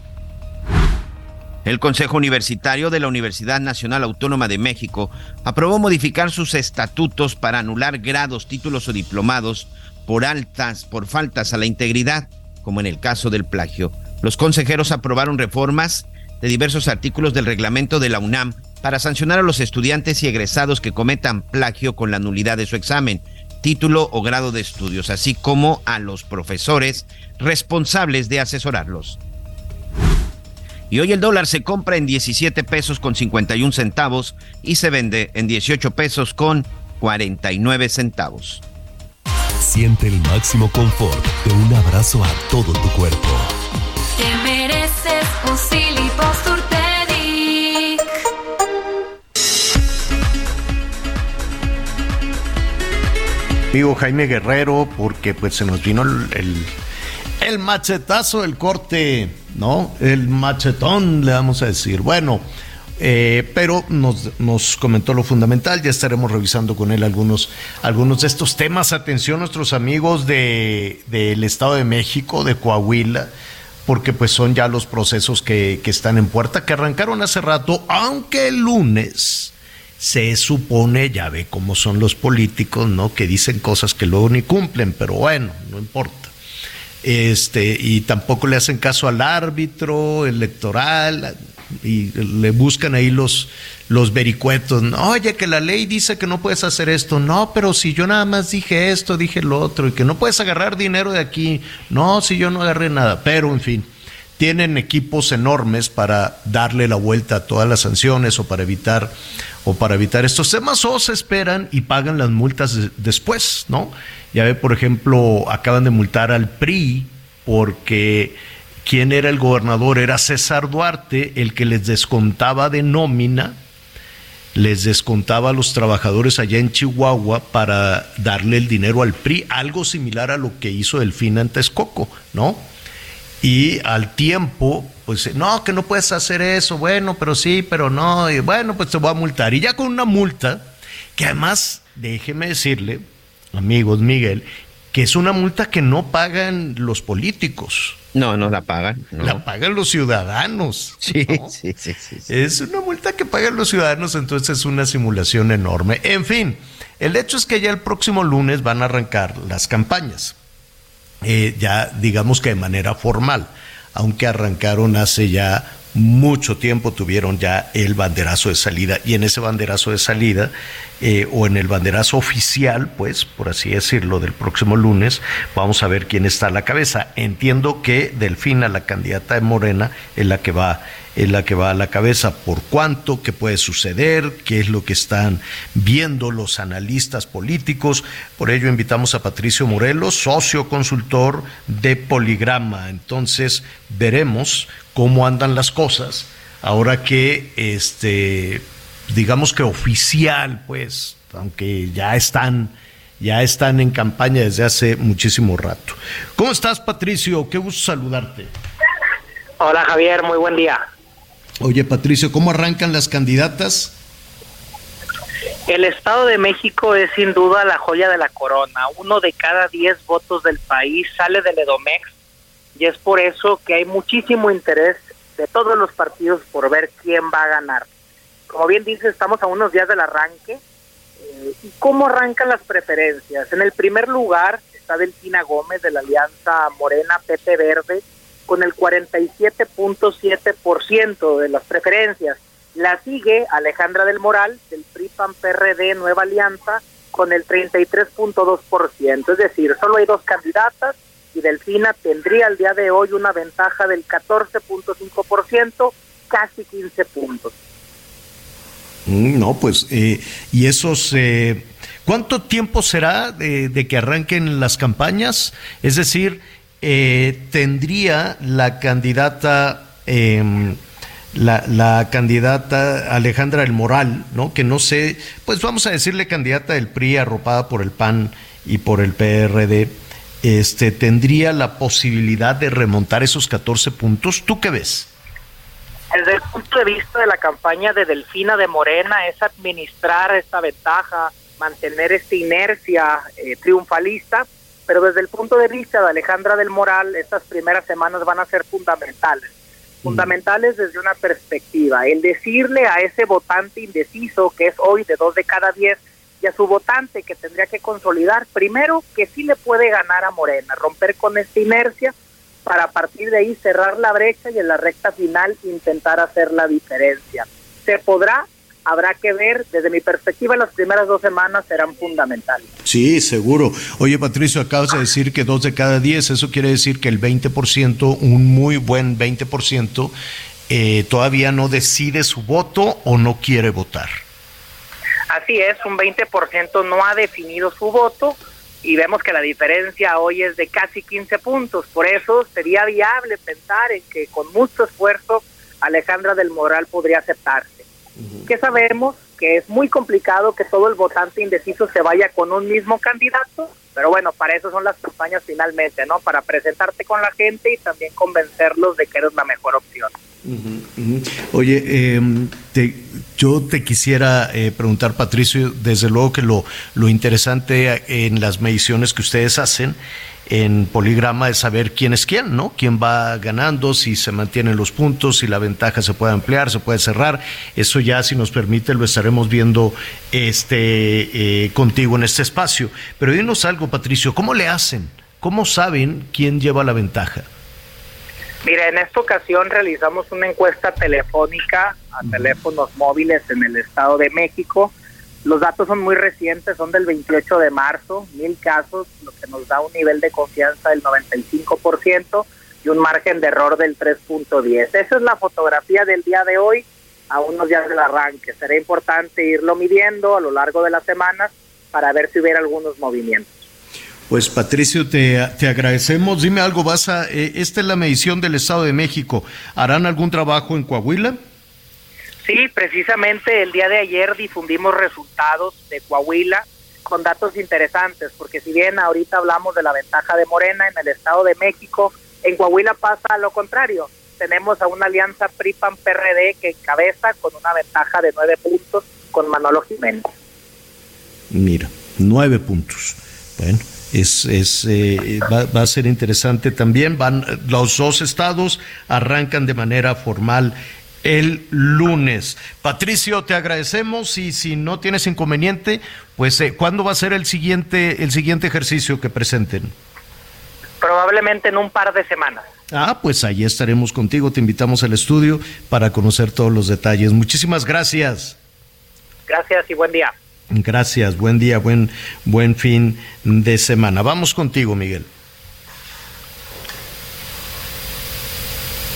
El Consejo Universitario de la Universidad Nacional Autónoma de México aprobó modificar sus estatutos para anular grados, títulos o diplomados por altas, por faltas a la integridad, como en el caso del plagio. Los consejeros aprobaron reformas de diversos artículos del reglamento de la UNAM para sancionar a los estudiantes y egresados que cometan plagio con la nulidad de su examen, título o grado de estudios, así como a los profesores responsables de asesorarlos. Y hoy el dólar se compra en 17 pesos con 51 centavos y se vende en 18 pesos con 49 centavos. Siente el máximo confort de un abrazo a todo tu cuerpo. Te mereces un amigo Jaime Guerrero, porque pues se nos vino el, el, machetazo, el corte, ¿no? El machetón, le vamos a decir. Bueno, eh, pero nos, nos, comentó lo fundamental, ya estaremos revisando con él algunos, algunos de estos temas. Atención nuestros amigos del de, Estado de México, de Coahuila, porque pues son ya los procesos que, que están en puerta, que arrancaron hace rato, aunque el lunes se supone, ya ve cómo son los políticos, ¿no? Que dicen cosas que luego ni cumplen, pero bueno, no importa. Este, y tampoco le hacen caso al árbitro electoral y le buscan ahí los, los vericuetos. Oye, que la ley dice que no puedes hacer esto. No, pero si yo nada más dije esto, dije lo otro, y que no puedes agarrar dinero de aquí. No, si yo no agarré nada. Pero, en fin, tienen equipos enormes para darle la vuelta a todas las sanciones o para evitar o para evitar estos temas o se esperan y pagan las multas después, ¿no? Ya ve, por ejemplo, acaban de multar al PRI porque quien era el gobernador era César Duarte, el que les descontaba de nómina, les descontaba a los trabajadores allá en Chihuahua para darle el dinero al PRI, algo similar a lo que hizo Delfín en Texcoco, ¿no? Y al tiempo pues no, que no puedes hacer eso, bueno, pero sí, pero no, y bueno, pues te voy a multar. Y ya con una multa, que además, déjeme decirle, amigos, Miguel, que es una multa que no pagan los políticos. No, no la pagan. La pagan los ciudadanos. Sí, sí, sí, sí, Es una multa que pagan los ciudadanos, entonces es una simulación enorme. En fin, el hecho es que ya el próximo lunes van a arrancar las campañas. Eh, ya digamos que de manera formal, aunque arrancaron hace ya mucho tiempo tuvieron ya el banderazo de salida y en ese banderazo de salida eh, o en el banderazo oficial, pues por así decirlo, del próximo lunes, vamos a ver quién está a la cabeza. Entiendo que Delfina, la candidata de Morena, es la que va es la que va a la cabeza. ¿Por cuánto? ¿Qué puede suceder? ¿Qué es lo que están viendo los analistas políticos? Por ello invitamos a Patricio Morelos, socio consultor de Poligrama. Entonces veremos cómo andan las cosas ahora que este digamos que oficial pues aunque ya están ya están en campaña desde hace muchísimo rato. ¿Cómo estás, Patricio? Qué gusto saludarte. Hola, Javier, muy buen día. Oye, Patricio, ¿cómo arrancan las candidatas? El Estado de México es sin duda la joya de la corona. Uno de cada diez votos del país sale del Edomex y es por eso que hay muchísimo interés de todos los partidos por ver quién va a ganar. Como bien dice, estamos a unos días del arranque. Eh, ¿Y cómo arrancan las preferencias? En el primer lugar está Delfina Gómez de la Alianza Morena Pepe Verde con el 47.7% de las preferencias. La sigue Alejandra del Moral del PRI-PAN PRD Nueva Alianza con el 33.2%. Es decir, solo hay dos candidatas y Delfina tendría al día de hoy una ventaja del 14.5%, casi 15 puntos. Mm, no, pues, eh, y esos, eh, ¿cuánto tiempo será de, que arranquen las campañas? Es decir, eh, tendría la candidata, em, la, la, candidata Alejandra El Moral, ¿no? Que no sé, pues vamos a decirle candidata del PRI arropada por el PAN y por el PRD, este, tendría la posibilidad de remontar esos 14 puntos. ¿Tú qué ves? Desde el punto de vista de la campaña de Delfina de Morena es administrar esta ventaja, mantener esta inercia eh, triunfalista, pero desde el punto de vista de Alejandra del Moral, estas primeras semanas van a ser fundamentales. Fundamentales desde una perspectiva, el decirle a ese votante indeciso, que es hoy de dos de cada diez, y a su votante que tendría que consolidar, primero que sí le puede ganar a Morena, romper con esta inercia, para a partir de ahí cerrar la brecha y en la recta final intentar hacer la diferencia. ¿Se podrá? Habrá que ver, desde mi perspectiva, las primeras dos semanas serán fundamentales. Sí, seguro. Oye, Patricio, acabas de decir que dos de cada diez, eso quiere decir que el 20%, un muy buen 20%, eh, todavía no decide su voto o no quiere votar. Así es, un 20% no ha definido su voto, y vemos que la diferencia hoy es de casi 15 puntos. Por eso sería viable pensar en que con mucho esfuerzo Alejandra del Moral podría aceptarse. Que sabemos que es muy complicado que todo el votante indeciso se vaya con un mismo candidato, pero bueno, para eso son las campañas finalmente, ¿no? Para presentarte con la gente y también convencerlos de que eres la mejor opción. Oye, eh, yo te quisiera eh, preguntar, Patricio, desde luego que lo, lo interesante en las mediciones que ustedes hacen en Poligrama es saber quién es quién, ¿no? Quién va ganando, si se mantienen los puntos, si la ventaja se puede ampliar, se puede cerrar. Eso ya, si nos permite, lo estaremos viendo este, eh, contigo en este espacio. Pero dinos algo, Patricio, ¿cómo le hacen? ¿Cómo saben quién lleva la ventaja? Mira, en esta ocasión realizamos una encuesta telefónica a teléfonos móviles en el Estado de México. Los datos son muy recientes, son del 28 de marzo, mil casos, lo que nos da un nivel de confianza del 95% y un margen de error del 3.10. Esa es la fotografía del día de hoy, a unos días del arranque. Será importante irlo midiendo a lo largo de las semanas para ver si hubiera algunos movimientos. Pues Patricio, te, te, agradecemos. Dime algo, vas a, eh, esta es la medición del Estado de México. ¿Harán algún trabajo en Coahuila? Sí, precisamente el día de ayer difundimos resultados de Coahuila con datos interesantes, porque si bien ahorita hablamos de la ventaja de Morena en el Estado de México, en Coahuila pasa lo contrario. Tenemos a una alianza PRI-PAN-PRD que cabeza con una ventaja de nueve puntos con Manolo Jiménez. Mira, nueve puntos. Bueno, es, es eh, va, va, a ser interesante también. Van los dos estados arrancan de manera formal el lunes. Patricio, te agradecemos y si no tienes inconveniente, pues eh, ¿cuándo va a ser el siguiente el siguiente ejercicio que presenten? Probablemente en un par de semanas. Ah, pues ahí estaremos contigo. Te invitamos al estudio para conocer todos los detalles. Muchísimas gracias. Gracias y buen día. Gracias, buen día, buen, buen fin de semana. Vamos contigo, Miguel.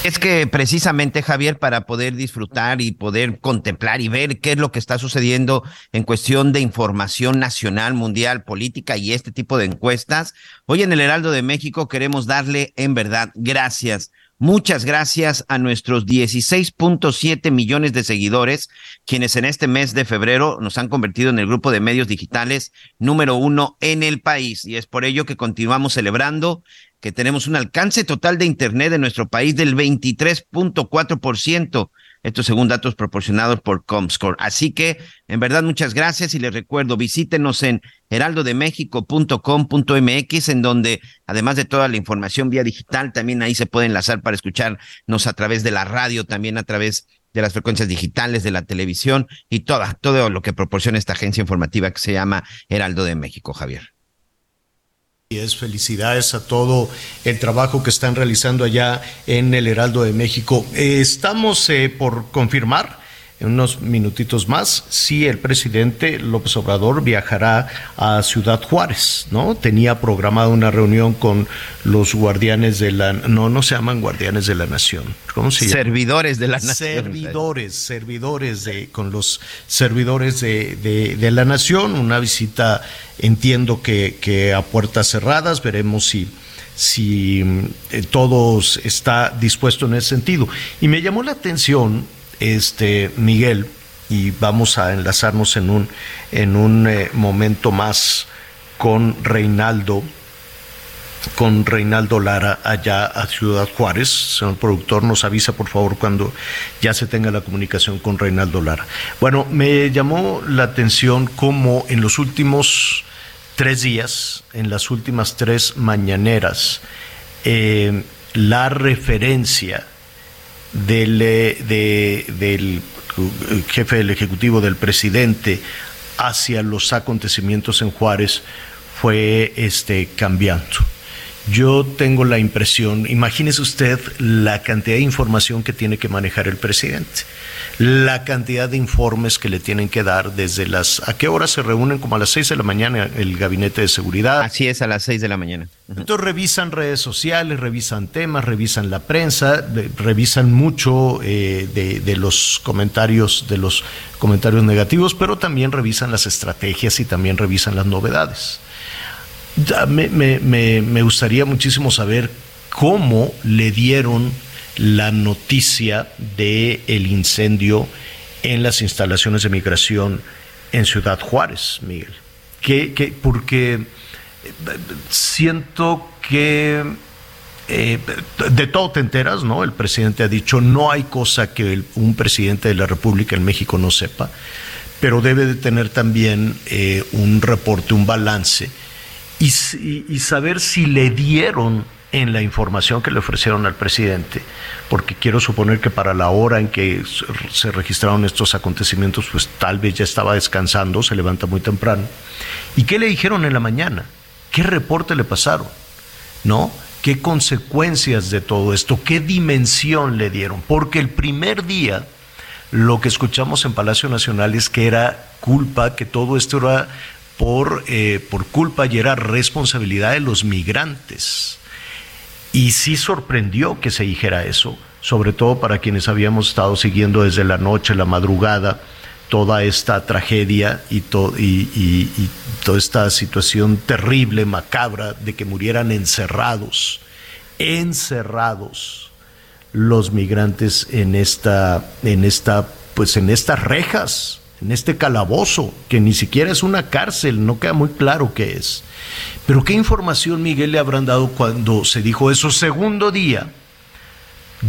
Es que precisamente, Javier, para poder disfrutar y poder contemplar y ver qué es lo que está sucediendo en cuestión de información nacional, mundial, política y este tipo de encuestas, hoy en el Heraldo de México queremos darle en verdad gracias Muchas gracias a nuestros 16.7 millones de seguidores, quienes en este mes de febrero nos han convertido en el grupo de medios digitales número uno en el país. Y es por ello que continuamos celebrando que tenemos un alcance total de Internet en nuestro país del 23.4%. Esto según datos proporcionados por Comscore. Así que, en verdad, muchas gracias y les recuerdo, visítenos en heraldodemexico.com.mx, en donde, además de toda la información vía digital, también ahí se puede enlazar para escucharnos a través de la radio, también a través de las frecuencias digitales, de la televisión y toda, todo lo que proporciona esta agencia informativa que se llama Heraldo de México, Javier. Y es felicidades a todo el trabajo que están realizando allá en el Heraldo de México. Eh, estamos eh, por confirmar en unos minutitos más si el presidente López Obrador viajará a Ciudad Juárez, ¿no? Tenía programada una reunión con los guardianes de la no no se llaman guardianes de la nación, ¿cómo se llama? Servidores de la nación. Servidores, servidores de con los servidores de, de, de la nación, una visita entiendo que, que a puertas cerradas, veremos si si eh, todos está dispuesto en ese sentido. Y me llamó la atención este Miguel y vamos a enlazarnos en un en un eh, momento más con Reinaldo con Reinaldo Lara allá a Ciudad Juárez. Señor productor, nos avisa por favor cuando ya se tenga la comunicación con Reinaldo Lara. Bueno, me llamó la atención cómo en los últimos tres días, en las últimas tres mañaneras, eh, la referencia del, de, del jefe del Ejecutivo, del presidente, hacia los acontecimientos en Juárez fue este, cambiando. Yo tengo la impresión, imagínese usted la cantidad de información que tiene que manejar el presidente, la cantidad de informes que le tienen que dar desde las... ¿A qué hora se reúnen? Como a las seis de la mañana el gabinete de seguridad. Así es, a las seis de la mañana. Entonces revisan redes sociales, revisan temas, revisan la prensa, revisan mucho eh, de, de los comentarios, de los comentarios negativos, pero también revisan las estrategias y también revisan las novedades. Me, me, me, me, gustaría muchísimo saber cómo le dieron la noticia de el incendio en las instalaciones de migración en Ciudad Juárez, Miguel. Que, que porque siento que eh, de todo te enteras, ¿no? El presidente ha dicho no hay cosa que un presidente de la República en México no sepa, pero debe de tener también eh, un reporte, un balance y, saber si le dieron en la información que le ofrecieron al presidente, porque quiero suponer que para la hora en que se registraron estos acontecimientos, pues tal vez ya estaba descansando, se levanta muy temprano. ¿Y qué le dijeron en la mañana? ¿Qué reporte le pasaron? ¿No? ¿Qué consecuencias de todo esto? ¿Qué dimensión le dieron? Porque el primer día lo que escuchamos en Palacio Nacional es que era culpa, que todo esto era por, eh, por culpa y era responsabilidad de los migrantes. Y sí sorprendió que se dijera eso, sobre todo para quienes habíamos estado siguiendo desde la noche, la madrugada, toda esta tragedia y, y, toda esta situación terrible, macabra, de que murieran encerrados, encerrados los migrantes en esta, en esta, pues en estas rejas en este calabozo, que ni siquiera es una cárcel, no queda muy claro qué es. Pero ¿qué información Miguel le habrán dado cuando se dijo eso? Segundo día,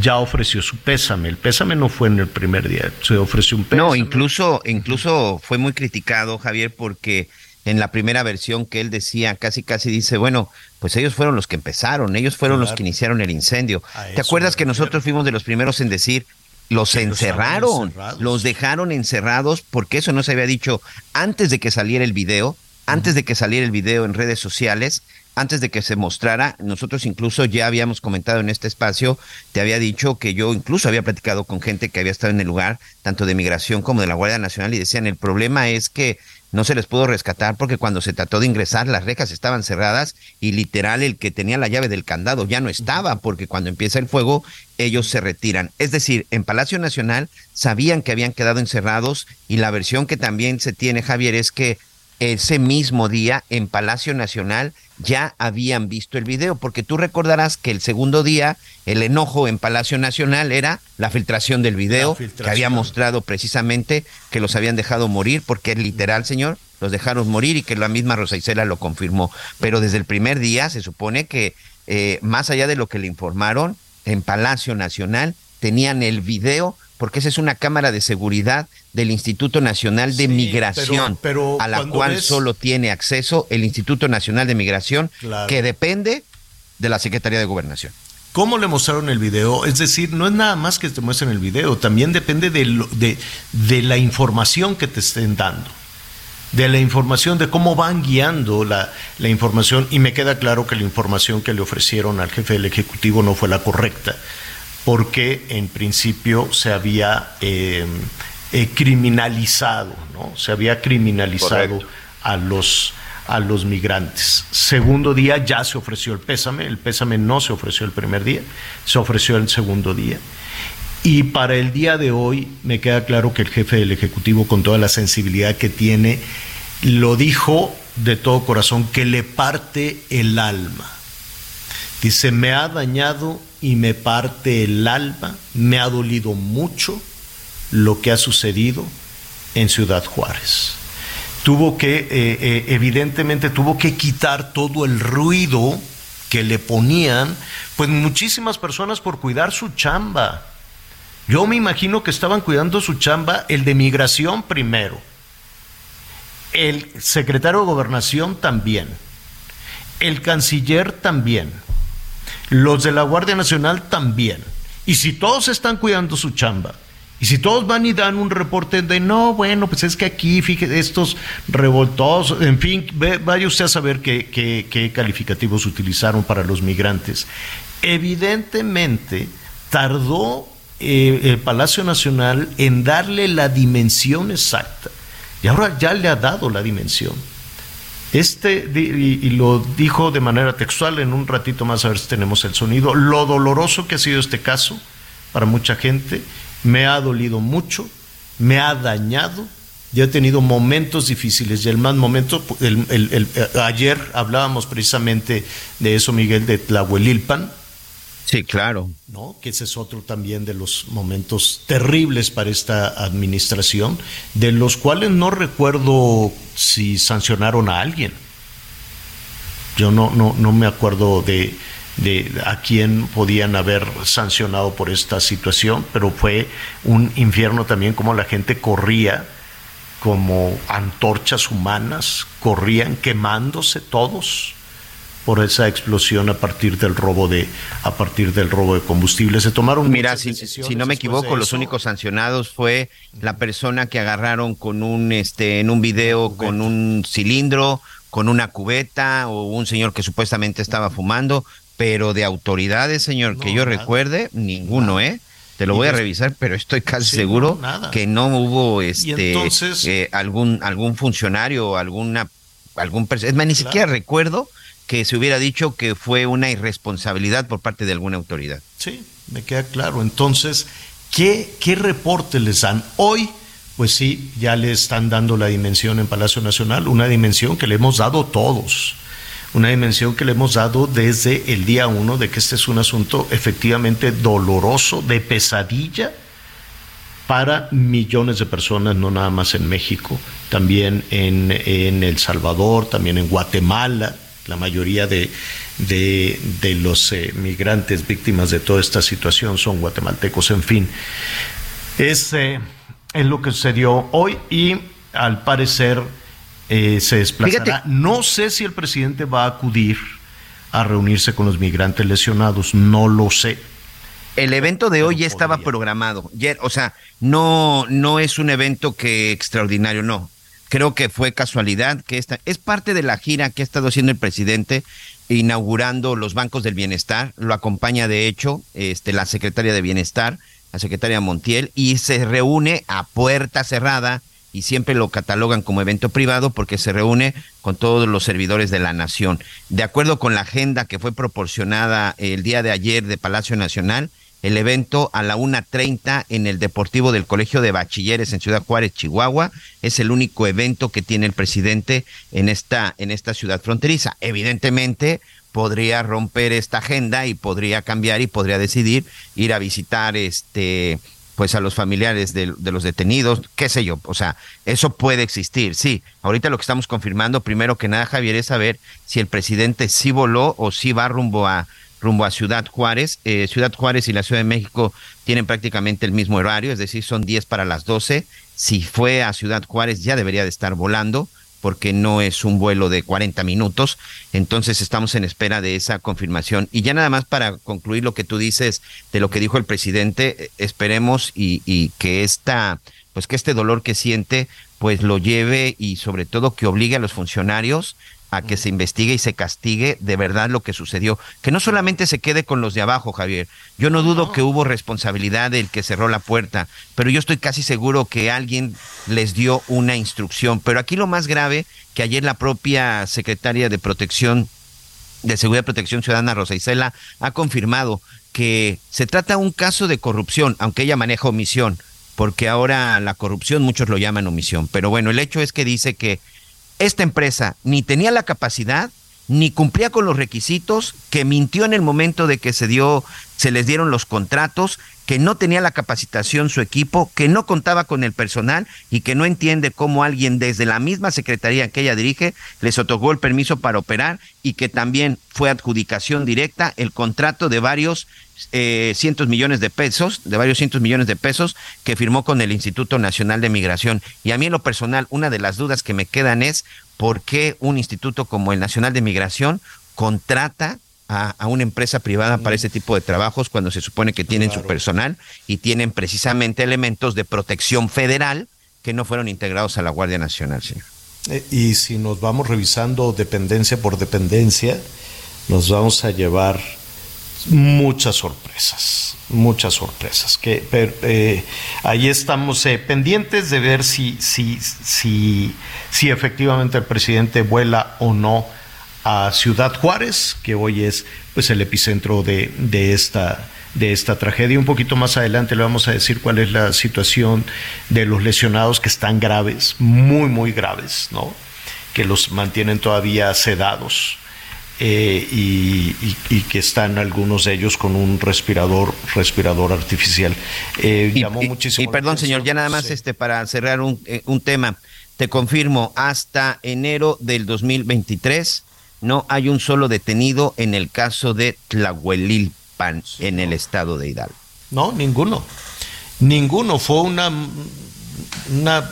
ya ofreció su pésame. El pésame no fue en el primer día, se ofreció un pésame. No, incluso, incluso fue muy criticado, Javier, porque en la primera versión que él decía, casi casi dice, bueno, pues ellos fueron los que empezaron, ellos fueron los que iniciaron el incendio. ¿Te acuerdas que nosotros fuimos de los primeros en decir, los encerraron, los dejaron encerrados porque eso no se había dicho antes de que saliera el video, antes de que saliera el video en redes sociales, antes de que se mostrara, nosotros incluso ya habíamos comentado en este espacio, te había dicho que yo incluso había platicado con gente que había estado en el lugar, tanto de migración como de la Guardia Nacional, y decían, el problema es que no se les pudo rescatar porque cuando se trató de ingresar las rejas estaban cerradas y literal el que tenía la llave del candado ya no estaba porque cuando empieza el fuego ellos se retiran. Es decir, en Palacio Nacional sabían que habían quedado encerrados y la versión que también se tiene, Javier, es que ese mismo día en Palacio Nacional ya habían visto el video, porque tú recordarás que el segundo día el enojo en Palacio Nacional era la filtración del video que había mostrado precisamente que los habían dejado morir, porque es literal, señor, los dejaron morir y que la misma Rosa Isela lo confirmó. Pero desde el primer día se supone que, eh, más allá de lo que le informaron, en Palacio Nacional tenían el video porque esa es una cámara de seguridad del Instituto Nacional de Migración, a la cual solo tiene acceso el Instituto Nacional de Migración, que depende de la Secretaría de Gobernación. ¿Cómo le mostraron el video? Es decir, no es nada más que te muestren el video, también depende de, de, de la información que te estén dando de la información, de cómo van guiando la, la, información y me queda claro que la información que le ofrecieron al jefe del Ejecutivo no fue la correcta porque en principio se había eh, eh, criminalizado, ¿no? Se había criminalizado a los a los migrantes. Segundo día ya se ofreció el pésame, el pésame no se ofreció el primer día, se ofreció el segundo día. Y para el día de hoy me queda claro que el jefe del Ejecutivo, con toda la sensibilidad que tiene, lo dijo de todo corazón, que le parte el alma. Dice, me ha dañado y me parte el alma, me ha dolido mucho lo que ha sucedido en Ciudad Juárez. Tuvo que, eh, eh, evidentemente, tuvo que quitar todo el ruido que le ponían, pues muchísimas personas por cuidar su chamba. Yo me imagino que estaban cuidando su chamba, el de migración primero, el secretario de gobernación también, el canciller también los de la Guardia Nacional también. Y si todos están cuidando su chamba, y si todos van y dan un reporte de no, bueno, pues es que aquí, fíjese, estos revoltosos, en fin, vaya usted a saber qué, qué, calificativos utilizaron para los migrantes. Evidentemente, tardó eh, el Palacio Nacional en darle la dimensión exacta. Y ahora ya le ha dado la dimensión. Este, y, lo dijo de manera textual, en un ratito más a ver si tenemos el sonido, lo doloroso que ha sido este caso para mucha gente, me ha dolido mucho, me ha dañado, yo he tenido momentos difíciles y el más momento, el, ayer hablábamos precisamente de eso, Miguel, de Tlahuelilpan, Sí, claro. ¿No? Que ese es otro también de los momentos terribles para esta administración, de los cuales no recuerdo si sancionaron a alguien. Yo no, no, no me acuerdo de, de a quién podían haber sancionado por esta situación, pero fue un infierno también como la gente corría como antorchas humanas, corrían quemándose todos por esa explosión a partir del robo de a partir del robo de combustible. Se tomaron Mira, si, si, no me equivoco, los únicos sancionados fue la persona que agarraron con un este en un video con un cilindro, con una cubeta o un señor que supuestamente estaba fumando, pero de autoridades, señor, que yo recuerde, ninguno, ¿eh? Te lo voy a revisar, pero estoy casi seguro que no hubo este eh, algún algún funcionario, alguna algún es más, ni siquiera recuerdo que se hubiera dicho que fue una irresponsabilidad por parte de alguna autoridad. Sí, me queda claro. Entonces, ¿qué, qué reporte les dan? Hoy, pues sí, ya le están dando la dimensión en Palacio Nacional, una dimensión que le hemos dado todos, una dimensión que le hemos dado desde el día uno de que este es un asunto efectivamente doloroso, de pesadilla para millones de personas, no nada más en México, también en, en El Salvador, también en Guatemala, la mayoría de, de, los eh, migrantes víctimas de toda esta situación son guatemaltecos, en fin. Es, eh, es lo que sucedió hoy y al parecer eh, se desplazará. No sé si el presidente va a acudir a reunirse con los migrantes lesionados, no lo sé. El evento de hoy ya estaba programado, o sea, no, no es un evento que extraordinario, no. Creo que fue casualidad que esta es parte de la gira que ha estado haciendo el presidente inaugurando los bancos del bienestar. Lo acompaña de hecho este, la secretaria de bienestar, la secretaria Montiel, y se reúne a puerta cerrada y siempre lo catalogan como evento privado porque se reúne con todos los servidores de la nación. De acuerdo con la agenda que fue proporcionada el día de ayer de Palacio Nacional, el evento a la 1.30 en el Deportivo del Colegio de Bachilleres en Ciudad Juárez, Chihuahua. Es el único evento que tiene el presidente en esta, en esta ciudad fronteriza. Evidentemente, podría romper esta agenda y podría cambiar y podría decidir ir a visitar este pues a los familiares de, los detenidos, qué sé yo, o sea, eso puede existir, sí. Ahorita lo que estamos confirmando, primero que nada, Javier, es saber si el presidente sí voló o sí va rumbo a rumbo a Ciudad Juárez. Eh, Ciudad Juárez y la Ciudad de México tienen prácticamente el mismo horario, es decir, son 10 para las 12. Si fue a Ciudad Juárez ya debería de estar volando porque no es un vuelo de 40 minutos. Entonces estamos en espera de esa confirmación. Y ya nada más para concluir lo que tú dices de lo que dijo el presidente, eh, esperemos y, y que esta, pues que este dolor que siente, pues lo lleve y sobre todo que obligue a los funcionarios a que se investigue y se castigue de verdad lo que sucedió. Que no solamente se quede con los de abajo, Javier. Yo no dudo que hubo responsabilidad del que cerró la puerta, pero yo estoy casi seguro que alguien les dio una instrucción. Pero aquí lo más grave, que ayer la propia secretaria de Protección, de Seguridad y Protección Ciudadana, Rosa Isela, ha confirmado que se trata de un caso de corrupción, aunque ella maneja omisión, porque ahora la corrupción muchos lo llaman omisión. Pero bueno, el hecho es que dice que esta empresa ni tenía la capacidad ni cumplía con los requisitos, que mintió en el momento de que se dio, se les dieron los contratos, que no tenía la capacitación su equipo, que no contaba con el personal y que no entiende cómo alguien desde la misma secretaría que ella dirige les otorgó el permiso para operar y que también fue adjudicación directa el contrato de varios eh, cientos millones de pesos, de varios cientos millones de pesos que firmó con el Instituto Nacional de Migración. Y a mí en lo personal, una de las dudas que me quedan es por qué un instituto como el Nacional de Migración contrata a, una empresa privada para ese tipo de trabajos cuando se supone que tienen su personal y tienen precisamente elementos de protección federal que no fueron integrados a la Guardia Nacional, señor. Eh, y si nos vamos revisando dependencia por dependencia, nos vamos a llevar muchas sorpresas, muchas sorpresas. Que eh, ahí estamos eh, pendientes de ver si, si, si, si efectivamente el presidente vuela o no a Ciudad Juárez, que hoy es pues el epicentro de, de esta de esta tragedia. Un poquito más adelante le vamos a decir cuál es la situación de los lesionados que están graves, muy, muy graves, ¿no? Que los mantienen todavía sedados. Eh, y, que están algunos de ellos con un respirador respirador artificial. Eh, y, llamó muchísimo. Y perdón, señor, ya nada más este para cerrar un, eh, un tema. Te confirmo, hasta enero del 2023 no hay un solo detenido en el caso de Tlahuelilpan en el estado de Hidalgo. No, ninguno. Ninguno. Fue una, una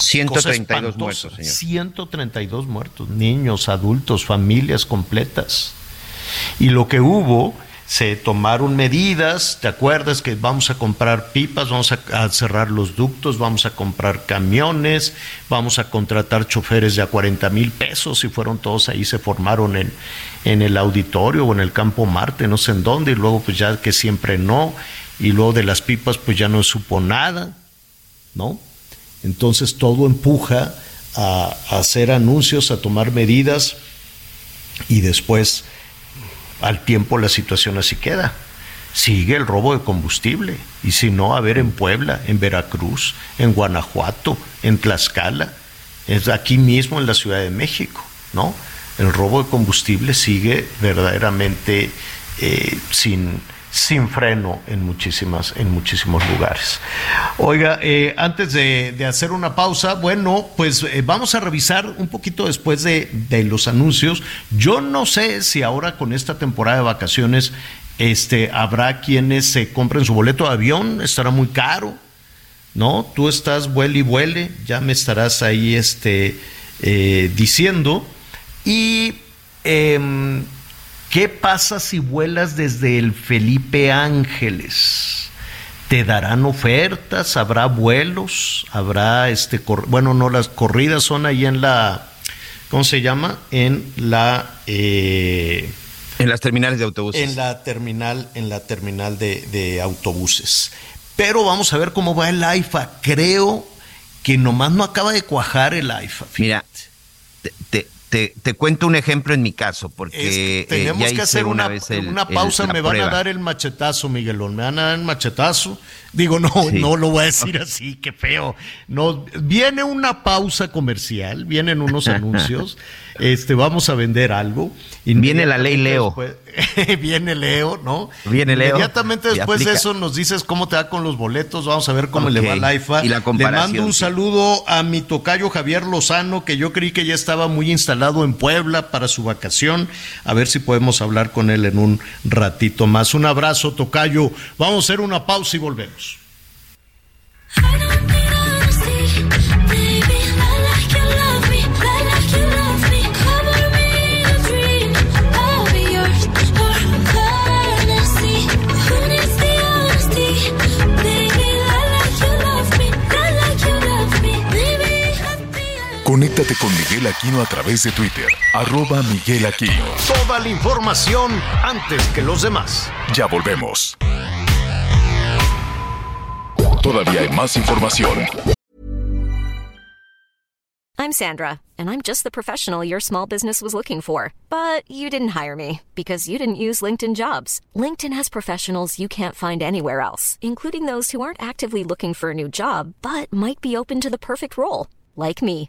132 muertos, señor. 132 muertos, niños, adultos, familias completas. Y lo que hubo, se tomaron medidas, ¿te acuerdas que vamos a comprar pipas, vamos a, cerrar los ductos, vamos a comprar camiones, vamos a contratar choferes de a 40 mil pesos y fueron todos ahí, se formaron en, en el auditorio o en el campo Marte, no sé en dónde, y luego pues ya que siempre no, y luego de las pipas pues ya no supo nada, ¿no? Entonces todo empuja a, hacer anuncios, a tomar medidas y después al tiempo la situación así queda. Sigue el robo de combustible y si no, a ver en Puebla, en Veracruz, en Guanajuato, en Tlaxcala, es aquí mismo en la Ciudad de México, ¿no? El robo de combustible sigue verdaderamente eh, sin, sin freno en muchísimas en muchísimos lugares. Oiga, eh, antes de, hacer una pausa, bueno, pues eh, vamos a revisar un poquito después de, de, los anuncios. Yo no sé si ahora con esta temporada de vacaciones este, habrá quienes se compren su boleto de avión, estará muy caro. ¿no? Tú estás vuele y vuele, ya me estarás ahí este, eh, diciendo. Y em, ¿qué pasa si vuelas desde el Felipe Ángeles? ¿Te darán ofertas? ¿Habrá vuelos? ¿Habrá este bueno, no, las corridas son ahí en la ¿cómo se llama? En la eh, en las terminales de autobuses. En la terminal, en la terminal de, de autobuses. Pero vamos a ver cómo va el AIFA. Creo que nomás no acaba de cuajar el AIFA. Mira, te, te, te, cuento un ejemplo en mi caso, porque es que tenemos eh, que hacer una, el, una pausa. El, me van prueba. a dar el machetazo, Miguelón. Me van a dar el machetazo. Digo, no, sí. no lo voy a decir así, qué feo. No, viene una pausa comercial, vienen unos anuncios. Este, vamos a vender algo. Viene la ley Leo. Después, viene Leo, ¿no? Viene Leo. Inmediatamente después de eso nos dices cómo te va con los boletos. Vamos a ver cómo okay. le va la IFA. Y la le mando un sí. saludo a mi tocayo Javier Lozano, que yo creí que ya estaba muy instalado en Puebla para su vacación. A ver si podemos hablar con él en un ratito más. Un abrazo, tocayo. Vamos a hacer una pausa y volvemos. Conéctate con Miguel Aquino a través de Twitter, arroba Miguel Aquino. Toda la información antes que los demás. Ya volvemos. Todavía hay más información. I'm Sandra, and I'm just the professional your small business was looking for. But you didn't hire me because you didn't use LinkedIn jobs. LinkedIn has professionals you can't find anywhere else, including those who aren't actively looking for a new job but might be open to the perfect role, like me.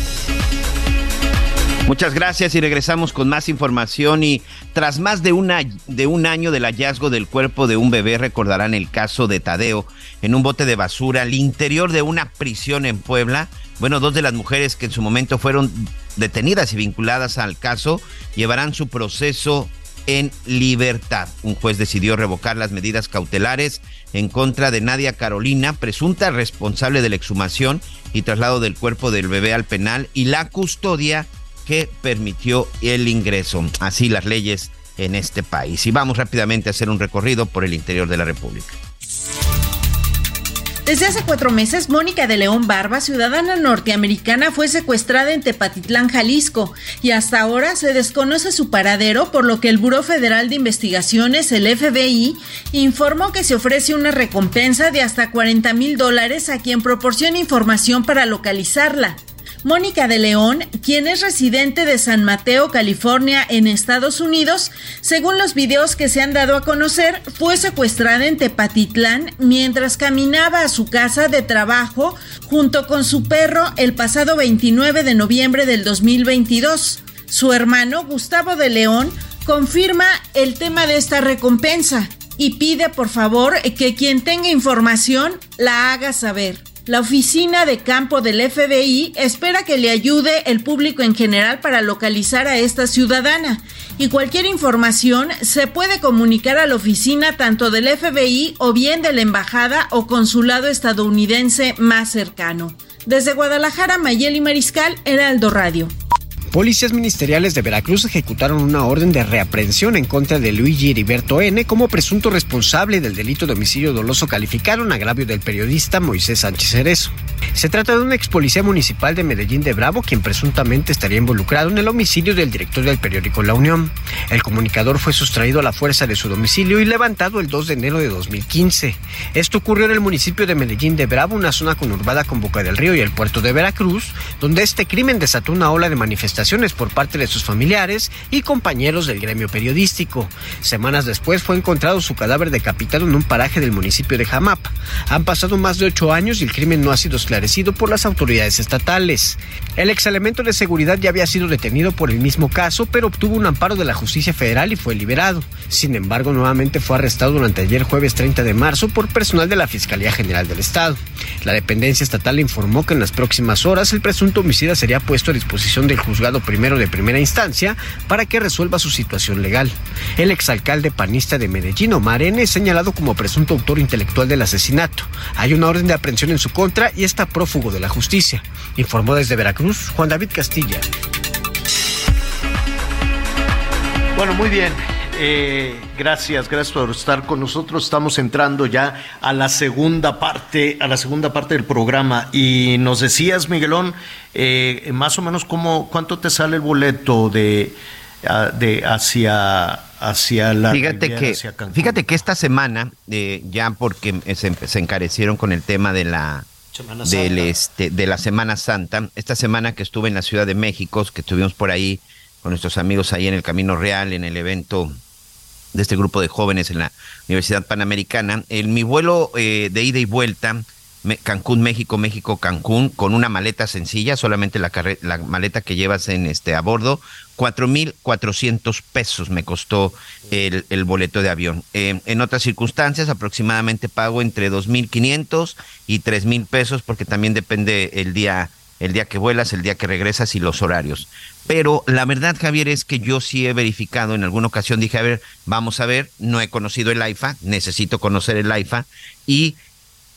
Muchas gracias y regresamos con más información y tras más de, una, de un año del hallazgo del cuerpo de un bebé recordarán el caso de Tadeo en un bote de basura al interior de una prisión en Puebla. Bueno, dos de las mujeres que en su momento fueron detenidas y vinculadas al caso llevarán su proceso en libertad. Un juez decidió revocar las medidas cautelares en contra de Nadia Carolina, presunta responsable de la exhumación y traslado del cuerpo del bebé al penal y la custodia que permitió el ingreso. Así las leyes en este país. Y vamos rápidamente a hacer un recorrido por el interior de la República. Desde hace cuatro meses, Mónica de León Barba, ciudadana norteamericana, fue secuestrada en Tepatitlán, Jalisco, y hasta ahora se desconoce su paradero, por lo que el Buró Federal de Investigaciones, el FBI, informó que se ofrece una recompensa de hasta 40 mil dólares a quien proporcione información para localizarla. Mónica de León, quien es residente de San Mateo, California, en Estados Unidos, según los videos que se han dado a conocer, fue secuestrada en Tepatitlán mientras caminaba a su casa de trabajo junto con su perro el pasado 29 de noviembre del 2022. Su hermano, Gustavo de León, confirma el tema de esta recompensa y pide por favor que quien tenga información la haga saber. La oficina de campo del FBI espera que le ayude el público en general para localizar a esta ciudadana y cualquier información se puede comunicar a la oficina tanto del FBI o bien de la embajada o consulado estadounidense más cercano. Desde Guadalajara, Mayeli Mariscal, Heraldo Radio. Policías ministeriales de Veracruz ejecutaron una orden de reaprehensión en contra de Luigi Heriberto N. como presunto responsable del delito de homicidio doloso calificaron agravio del periodista Moisés Sánchez Cerezo. Se trata de un ex policía municipal de Medellín de Bravo quien presuntamente estaría involucrado en el homicidio del director del periódico La Unión. El comunicador fue sustraído a la fuerza de su domicilio y levantado el 2 de enero de 2015. Esto ocurrió en el municipio de Medellín de Bravo, una zona conurbada con Boca del Río y el puerto de Veracruz, donde este crimen desató una ola de manifestaciones por parte de sus familiares y compañeros del gremio periodístico. Semanas después fue encontrado su cadáver decapitado en un paraje del municipio de Jamapa. Han pasado más de ocho años y el crimen no ha sido esclarecido por las autoridades estatales. El ex elemento de seguridad ya había sido detenido por el mismo caso, pero obtuvo un amparo de la justicia federal y fue liberado. Sin embargo, nuevamente fue arrestado durante ayer jueves 30 de marzo por personal de la Fiscalía General del Estado. La dependencia estatal informó que en las próximas horas el presunto homicida sería puesto a disposición del juzgado primero de primera instancia para que resuelva su situación legal. El exalcalde panista de Medellín, Omar es señalado como presunto autor intelectual del asesinato. Hay una orden de aprehensión en su contra y está prófugo de la justicia. Informó desde Veracruz Juan David Castilla. Bueno, muy bien. Eh, gracias, gracias por estar con nosotros. Estamos entrando ya a la segunda parte, a la segunda parte del programa. Y nos decías, Miguelón, eh, más o menos cómo, cuánto te sale el boleto de, de hacia, hacia la fíjate que, fíjate que esta semana, eh, ya porque se, se encarecieron con el tema de la del este de la Semana Santa. Esta semana que estuve en la Ciudad de México, que estuvimos por ahí con nuestros amigos ahí en el Camino Real, en el evento de este grupo de jóvenes en la Universidad Panamericana. En mi vuelo eh, de ida y vuelta, Cancún, México, México, Cancún, con una maleta sencilla, solamente la, la maleta que llevas en este a bordo, cuatro mil cuatrocientos pesos me costó el, boleto de avión. Eh, en otras circunstancias, aproximadamente pago entre dos mil quinientos y tres mil pesos, porque también depende el día el día que vuelas, el día que regresas y los horarios. Pero la verdad, Javier, es que yo sí he verificado en alguna ocasión, dije, a ver, vamos a ver, no he conocido el AIFA, necesito conocer el AIFA, y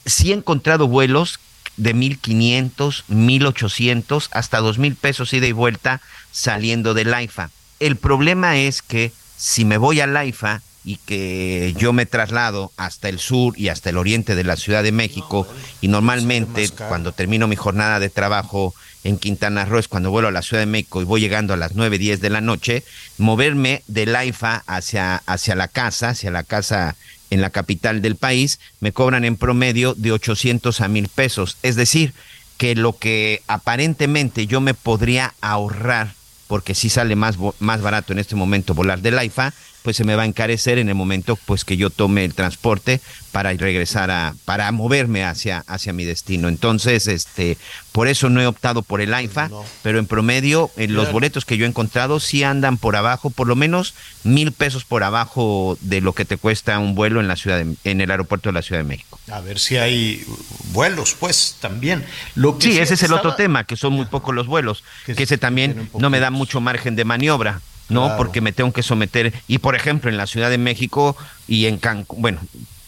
sí he encontrado vuelos de 1500, 1800, hasta 2000 pesos ida y vuelta saliendo del AIFA. El problema es que si me voy al AIFA, y que yo me traslado hasta el sur y hasta el oriente de la Ciudad de México y normalmente cuando termino mi jornada de trabajo en Quintana Roo es cuando vuelo a la Ciudad de México y voy llegando a las 9, 10 de la noche, moverme de Laifa hacia, hacia la casa, hacia la casa en la capital del país, me cobran en promedio de 800 a 1000 pesos. Es decir, que lo que aparentemente yo me podría ahorrar, porque sí sale más, más barato en este momento volar de Laifa, pues se me va a encarecer en el momento pues que yo tome el transporte para regresar a para moverme hacia hacia mi destino. Entonces, este, por eso no he optado por el AIFA, pero en promedio en los boletos que yo he encontrado sí andan por abajo, por lo menos mil pesos por abajo de lo que te cuesta un vuelo en la ciudad en el aeropuerto de la Ciudad de México. A ver si hay vuelos, pues también. Lo que sí, ese es el otro tema, que son muy pocos los vuelos, que, que ese también no me da mucho margen de maniobra. ¿No? Porque me tengo que someter. Y por ejemplo, en la Ciudad de México y en Cancún, bueno,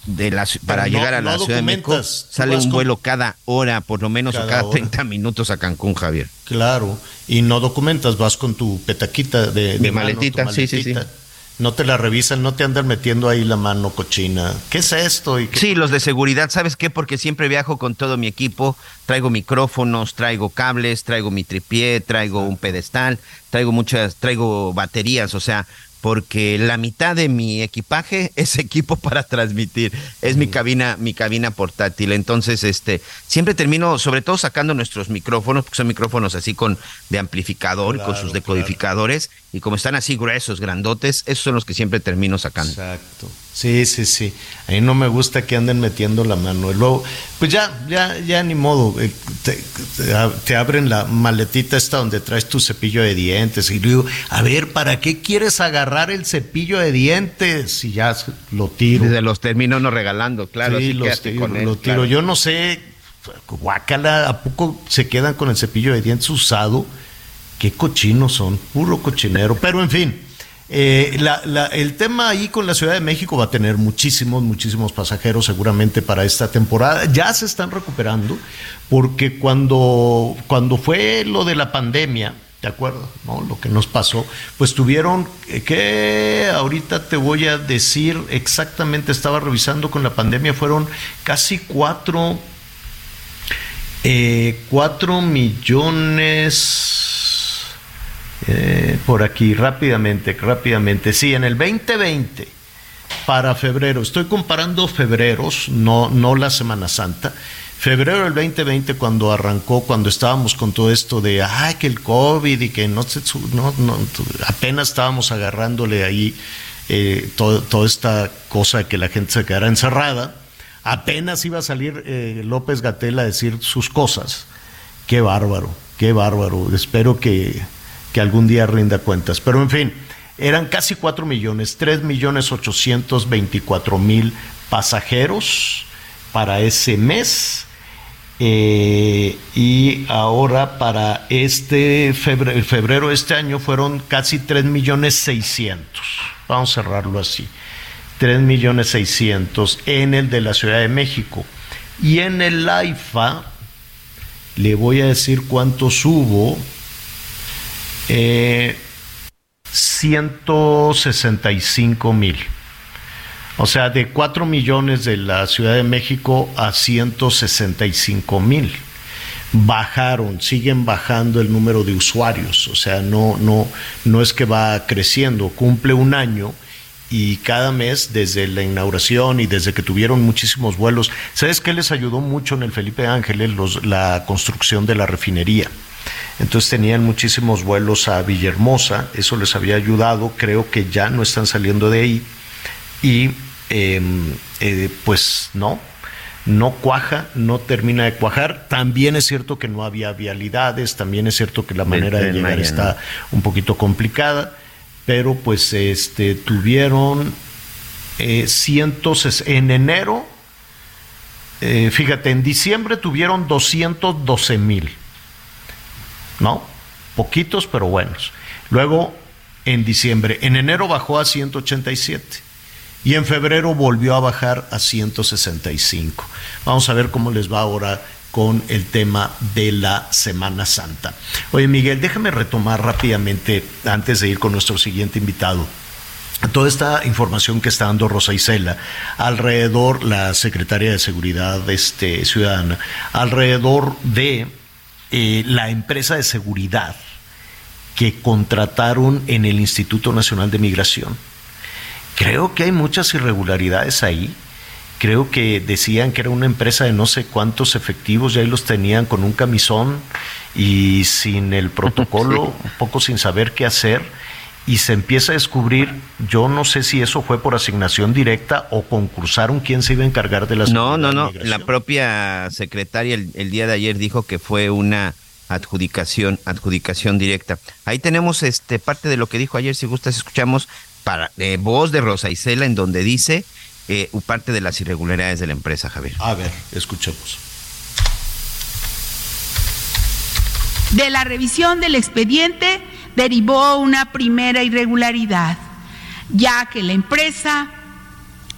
de la, para llegar a la Ciudad de México sale un vuelo cada hora, por lo menos, cada, o cada 30 minutos a Cancún, Javier. Claro, y no documentas, vas con tu petaquita de, de, maletita, sí, sí, sí no te la revisan, no te andan metiendo ahí la mano cochina. ¿Qué es esto? ¿Y Sí, los de seguridad, ¿sabes qué? Porque siempre viajo con todo mi equipo, traigo micrófonos, traigo cables, traigo mi tripié, traigo un pedestal, traigo muchas, traigo baterías, o sea, porque la mitad de mi equipaje es equipo para transmitir, es mi cabina, mi cabina portátil. Entonces, este, siempre termino, sobre todo sacando nuestros micrófonos, porque son micrófonos así con de amplificador, con sus decodificadores, y como están así gruesos, grandotes, esos son los que siempre termino sacando. Exacto. Sí, sí, sí. A mí no me gusta que anden metiendo la mano. Luego, pues ya, ya, ya ni modo. Eh, te, abren la maletita esta donde traes tu cepillo de dientes. Y digo, a ver, ¿para qué quieres agarrar el cepillo de dientes? Y ya lo tiro. Desde los termino no regalando, claro. Sí, los tiro, lo tiro. Yo no sé, guacala, ¿a poco se quedan con el cepillo de dientes usado? Qué cochinos son, puro cochinero. Pero en fin. Eh, el tema ahí con la Ciudad de México va a tener muchísimos, muchísimos pasajeros seguramente para esta temporada. Ya se están recuperando porque cuando, cuando fue lo de la pandemia, ¿de acuerdo? ¿No? Lo que nos pasó, pues tuvieron que, ahorita te voy a decir exactamente, estaba revisando con la pandemia, fueron casi cuatro, eh, cuatro millones eh, por aquí, rápidamente, rápidamente. Sí, en el 2020, para febrero, estoy comparando febreros, no, no la Semana Santa, febrero del 2020 cuando arrancó, cuando estábamos con todo esto de, ay, que el COVID y que no, se, no, no apenas estábamos agarrándole ahí eh, toda esta cosa que la gente se quedara encerrada, apenas iba a salir eh, López Gatel a decir sus cosas. Qué bárbaro, qué bárbaro. Espero que, que algún día rinda cuentas. Pero en fin, eran casi 4 millones, 3 millones 824 mil pasajeros para ese mes. Eh, y ahora para este febrero, febrero de este año fueron casi 3 millones 600. Vamos a cerrarlo así. 3 millones 600 en el de la Ciudad de México. Y en el AIFA, le voy a decir cuántos hubo. Eh, 165 mil. O sea, de 4 millones de la Ciudad de México a 165 mil. Bajaron, siguen bajando el número de usuarios. O sea, no, no, no es que va creciendo. Cumple un año y cada mes, desde la inauguración y desde que tuvieron muchísimos vuelos, ¿sabes qué les ayudó mucho en el Felipe Ángeles? Los, la construcción de la refinería. Entonces tenían muchísimos vuelos a Villahermosa, eso les había ayudado, creo que ya no están saliendo de ahí. Y em, eh, pues no, no cuaja, no termina de cuajar. También es cierto que no había vialidades, también es cierto que la manera de, llegar está un poquito complicada, pero pues este tuvieron eh, cientos en enero, eh, fíjate, en diciembre tuvieron 212 mil ¿no? Poquitos, pero buenos. Luego, en diciembre, en enero bajó a 187 y en febrero volvió a bajar a 165. Vamos a ver cómo les va ahora con el tema de la Semana Santa. Oye, Miguel, déjame retomar rápidamente, antes de ir con nuestro siguiente invitado, toda esta información que está dando Rosa Isela alrededor, la secretaria de Seguridad este, Ciudadana, alrededor de eh, la empresa de seguridad que contrataron en el Instituto Nacional de Migración. Creo que hay muchas irregularidades ahí. Creo que decían que era una empresa de no sé cuántos efectivos y ahí los tenían con un camisón y sin el protocolo, un poco sin saber qué hacer y se empieza a descubrir, yo no sé si eso fue por asignación directa o concursaron quién se iba a encargar de las No, no, no, la propia secretaria el, día de ayer dijo que fue una adjudicación, adjudicación directa. Ahí tenemos este parte de lo que dijo ayer, si gustas escuchamos para eh, voz de Rosa Isela en donde dice eh, parte de las irregularidades de la empresa, Javier. A ver, escuchemos. De la revisión del expediente derivó una primera irregularidad, ya que la empresa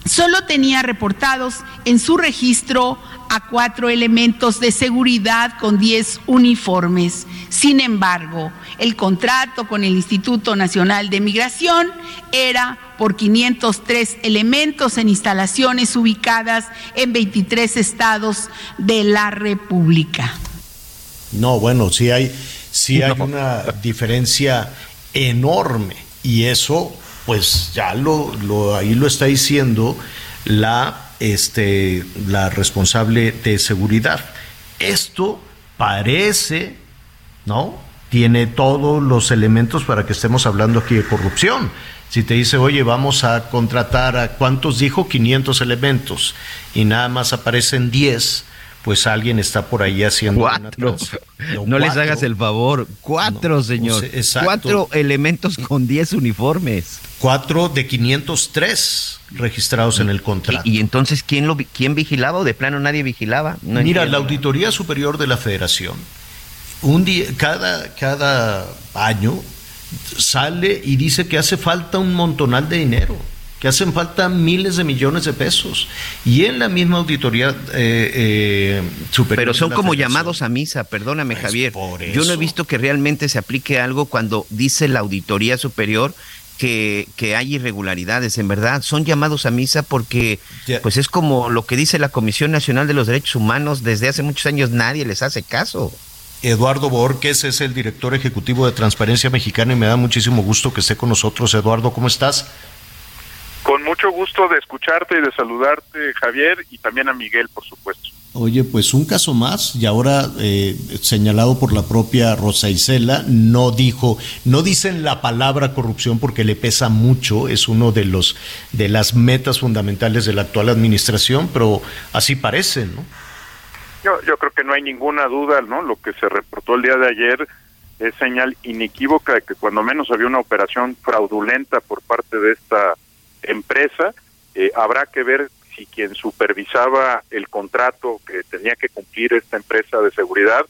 solo tenía reportados en su registro a cuatro elementos de seguridad con diez uniformes. Sin embargo, el contrato con el Instituto Nacional de Migración era por 503 elementos en instalaciones ubicadas en 23 estados de la República. No, bueno, sí hay sí hay una diferencia enorme y eso pues ya lo, lo, ahí lo está diciendo la este la responsable de seguridad. Esto parece, ¿no? Tiene todos los elementos para que estemos hablando aquí de corrupción. Si te dice, oye, vamos a contratar a cuántos dijo 500 elementos y nada más aparecen 10, pues alguien está por ahí haciendo cuatro. no les hagas el favor, cuatro, señor. cuatro elementos con diez uniformes. Cuatro de 503 registrados en el contrato. ¿Y, entonces quién lo quién vigilaba o de plano nadie vigilaba? Mira, la Auditoría Superior de la Federación, un día, cada, cada año sale y dice que hace falta un montonal de dinero que hacen falta miles de millones de pesos. Y en la misma auditoría eh, eh, superior. Pero son como llamados a misa, perdóname pues Javier. Yo no he visto que realmente se aplique algo cuando dice la auditoría superior que, que, hay irregularidades, en verdad, son llamados a misa porque pues es como lo que dice la Comisión Nacional de los Derechos Humanos, desde hace muchos años nadie les hace caso. Eduardo Borges es el director ejecutivo de Transparencia Mexicana y me da muchísimo gusto que esté con nosotros. Eduardo, ¿cómo estás? Con mucho gusto de escucharte y de saludarte, Javier, y también a Miguel, por supuesto. Oye, pues un caso más y ahora eh, señalado por la propia Rosa Isela, no dijo, no dicen la palabra corrupción porque le pesa mucho, es uno de los de las metas fundamentales de la actual administración, pero así parece, ¿no? Yo, yo creo que no hay ninguna duda, ¿no? Lo que se reportó el día de ayer es señal inequívoca de que cuando menos había una operación fraudulenta por parte de esta empresa. Eh, habrá que ver si quien supervisaba el contrato que tenía que cumplir esta empresa de seguridad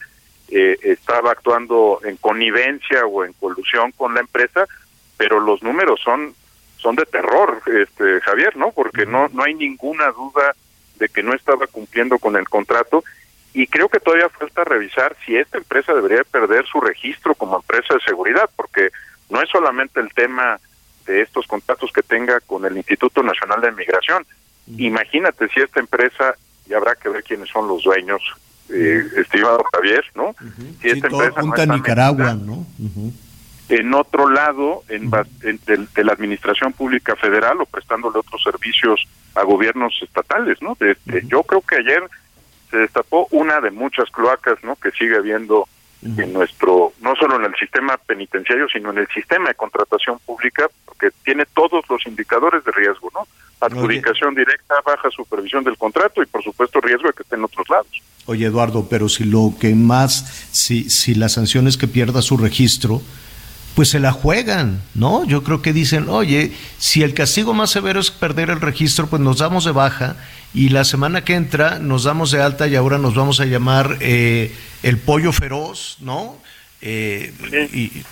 eh, estaba actuando en connivencia o en colusión con la empresa, pero los números son son de terror, este Javier, ¿no? Porque no no hay ninguna duda de que no estaba cumpliendo con el contrato y creo que todavía falta revisar si esta empresa debería perder su registro como empresa de seguridad, porque no es solamente el tema de estos contratos que tenga con el Instituto Nacional de Migración. Imagínate si esta empresa, y habrá que ver quiénes son los dueños, eh, estimado Javier, ¿no? Si esta empresa no está Nicaragua, ¿no? En otro lado, en, en de, de, la Administración Pública Federal o prestándole otros servicios a gobiernos estatales, ¿no? De, Yo creo que ayer se destapó una de muchas cloacas, ¿no? Que sigue habiendo en nuestro, no solo en el sistema penitenciario, sino en el sistema de contratación pública, porque tiene todos los indicadores de riesgo, ¿no? Adjudicación Oye. directa, baja supervisión del contrato y por supuesto riesgo de que esté en otros lados. Oye Eduardo, pero si lo que más, si, si la sanción es que pierda su registro, pues se la juegan, ¿no? Yo creo que dicen, oye, si el castigo más severo es perder el registro, pues nos damos de baja y la semana que entra nos damos de alta y ahora nos vamos a llamar eh, el pollo feroz, ¿no? Eh, y,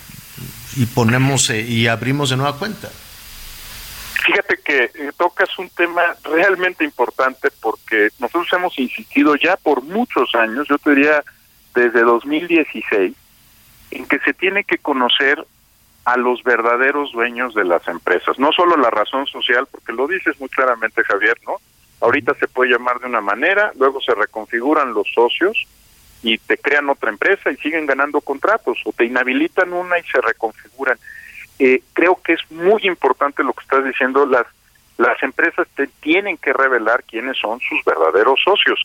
y, ponemos eh, y abrimos de nueva cuenta. Fíjate que eh, tocas un tema realmente importante porque nosotros hemos insistido ya por muchos años, yo te diría desde 2016, en que se tiene que conocer a los verdaderos dueños de las empresas, no solo la razón social, porque lo dices muy claramente Javier, ¿no? Ahorita se puede llamar de una manera, luego se reconfiguran los socios y te crean otra empresa y siguen ganando contratos o te inhabilitan una y se reconfiguran. Eh, creo que es muy importante lo que estás diciendo, las las empresas te tienen que revelar quiénes son sus verdaderos socios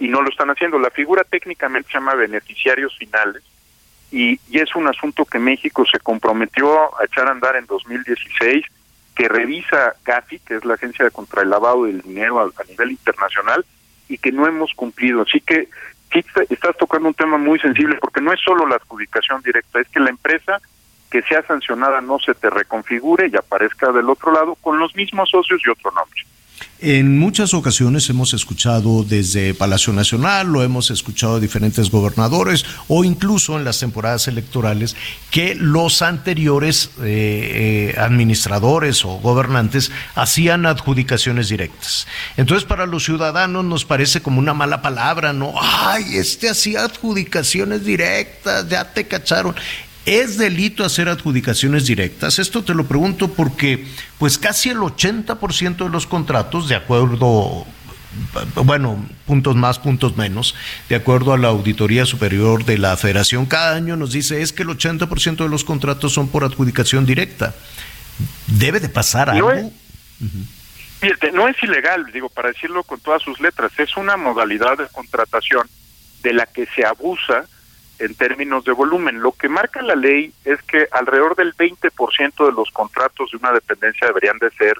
y no lo están haciendo. La figura técnicamente se llama beneficiarios finales y, y es un asunto que México se comprometió a echar a andar en 2016 que revisa GAFI, que es la Agencia contra el Lavado del Dinero a, nivel internacional, y que no hemos cumplido. Así que estás tocando un tema muy sensible, porque no es solo la adjudicación directa, es que la empresa que sea sancionada no se te reconfigure y aparezca del otro lado con los mismos socios y otro nombre. En muchas ocasiones hemos escuchado desde Palacio Nacional, lo hemos escuchado de diferentes gobernadores o incluso en las temporadas electorales que los anteriores eh, eh, administradores o gobernantes hacían adjudicaciones directas. Entonces para los ciudadanos nos parece como una mala palabra, ¿no? Ay, este hacía adjudicaciones directas, ya te cacharon. ¿Es delito hacer adjudicaciones directas? Esto te lo pregunto porque pues casi el 80% de los contratos, de acuerdo, bueno, puntos más, puntos menos, de acuerdo a la Auditoría Superior de la Federación, cada año nos dice es que el 80% de los contratos son por adjudicación directa. ¿Debe de pasar algo? No es, fíjate, no es ilegal, digo, para decirlo con todas sus letras, es una modalidad de contratación de la que se abusa en términos de volumen. Lo que marca la ley es que alrededor del 20% de los contratos de una dependencia deberían de ser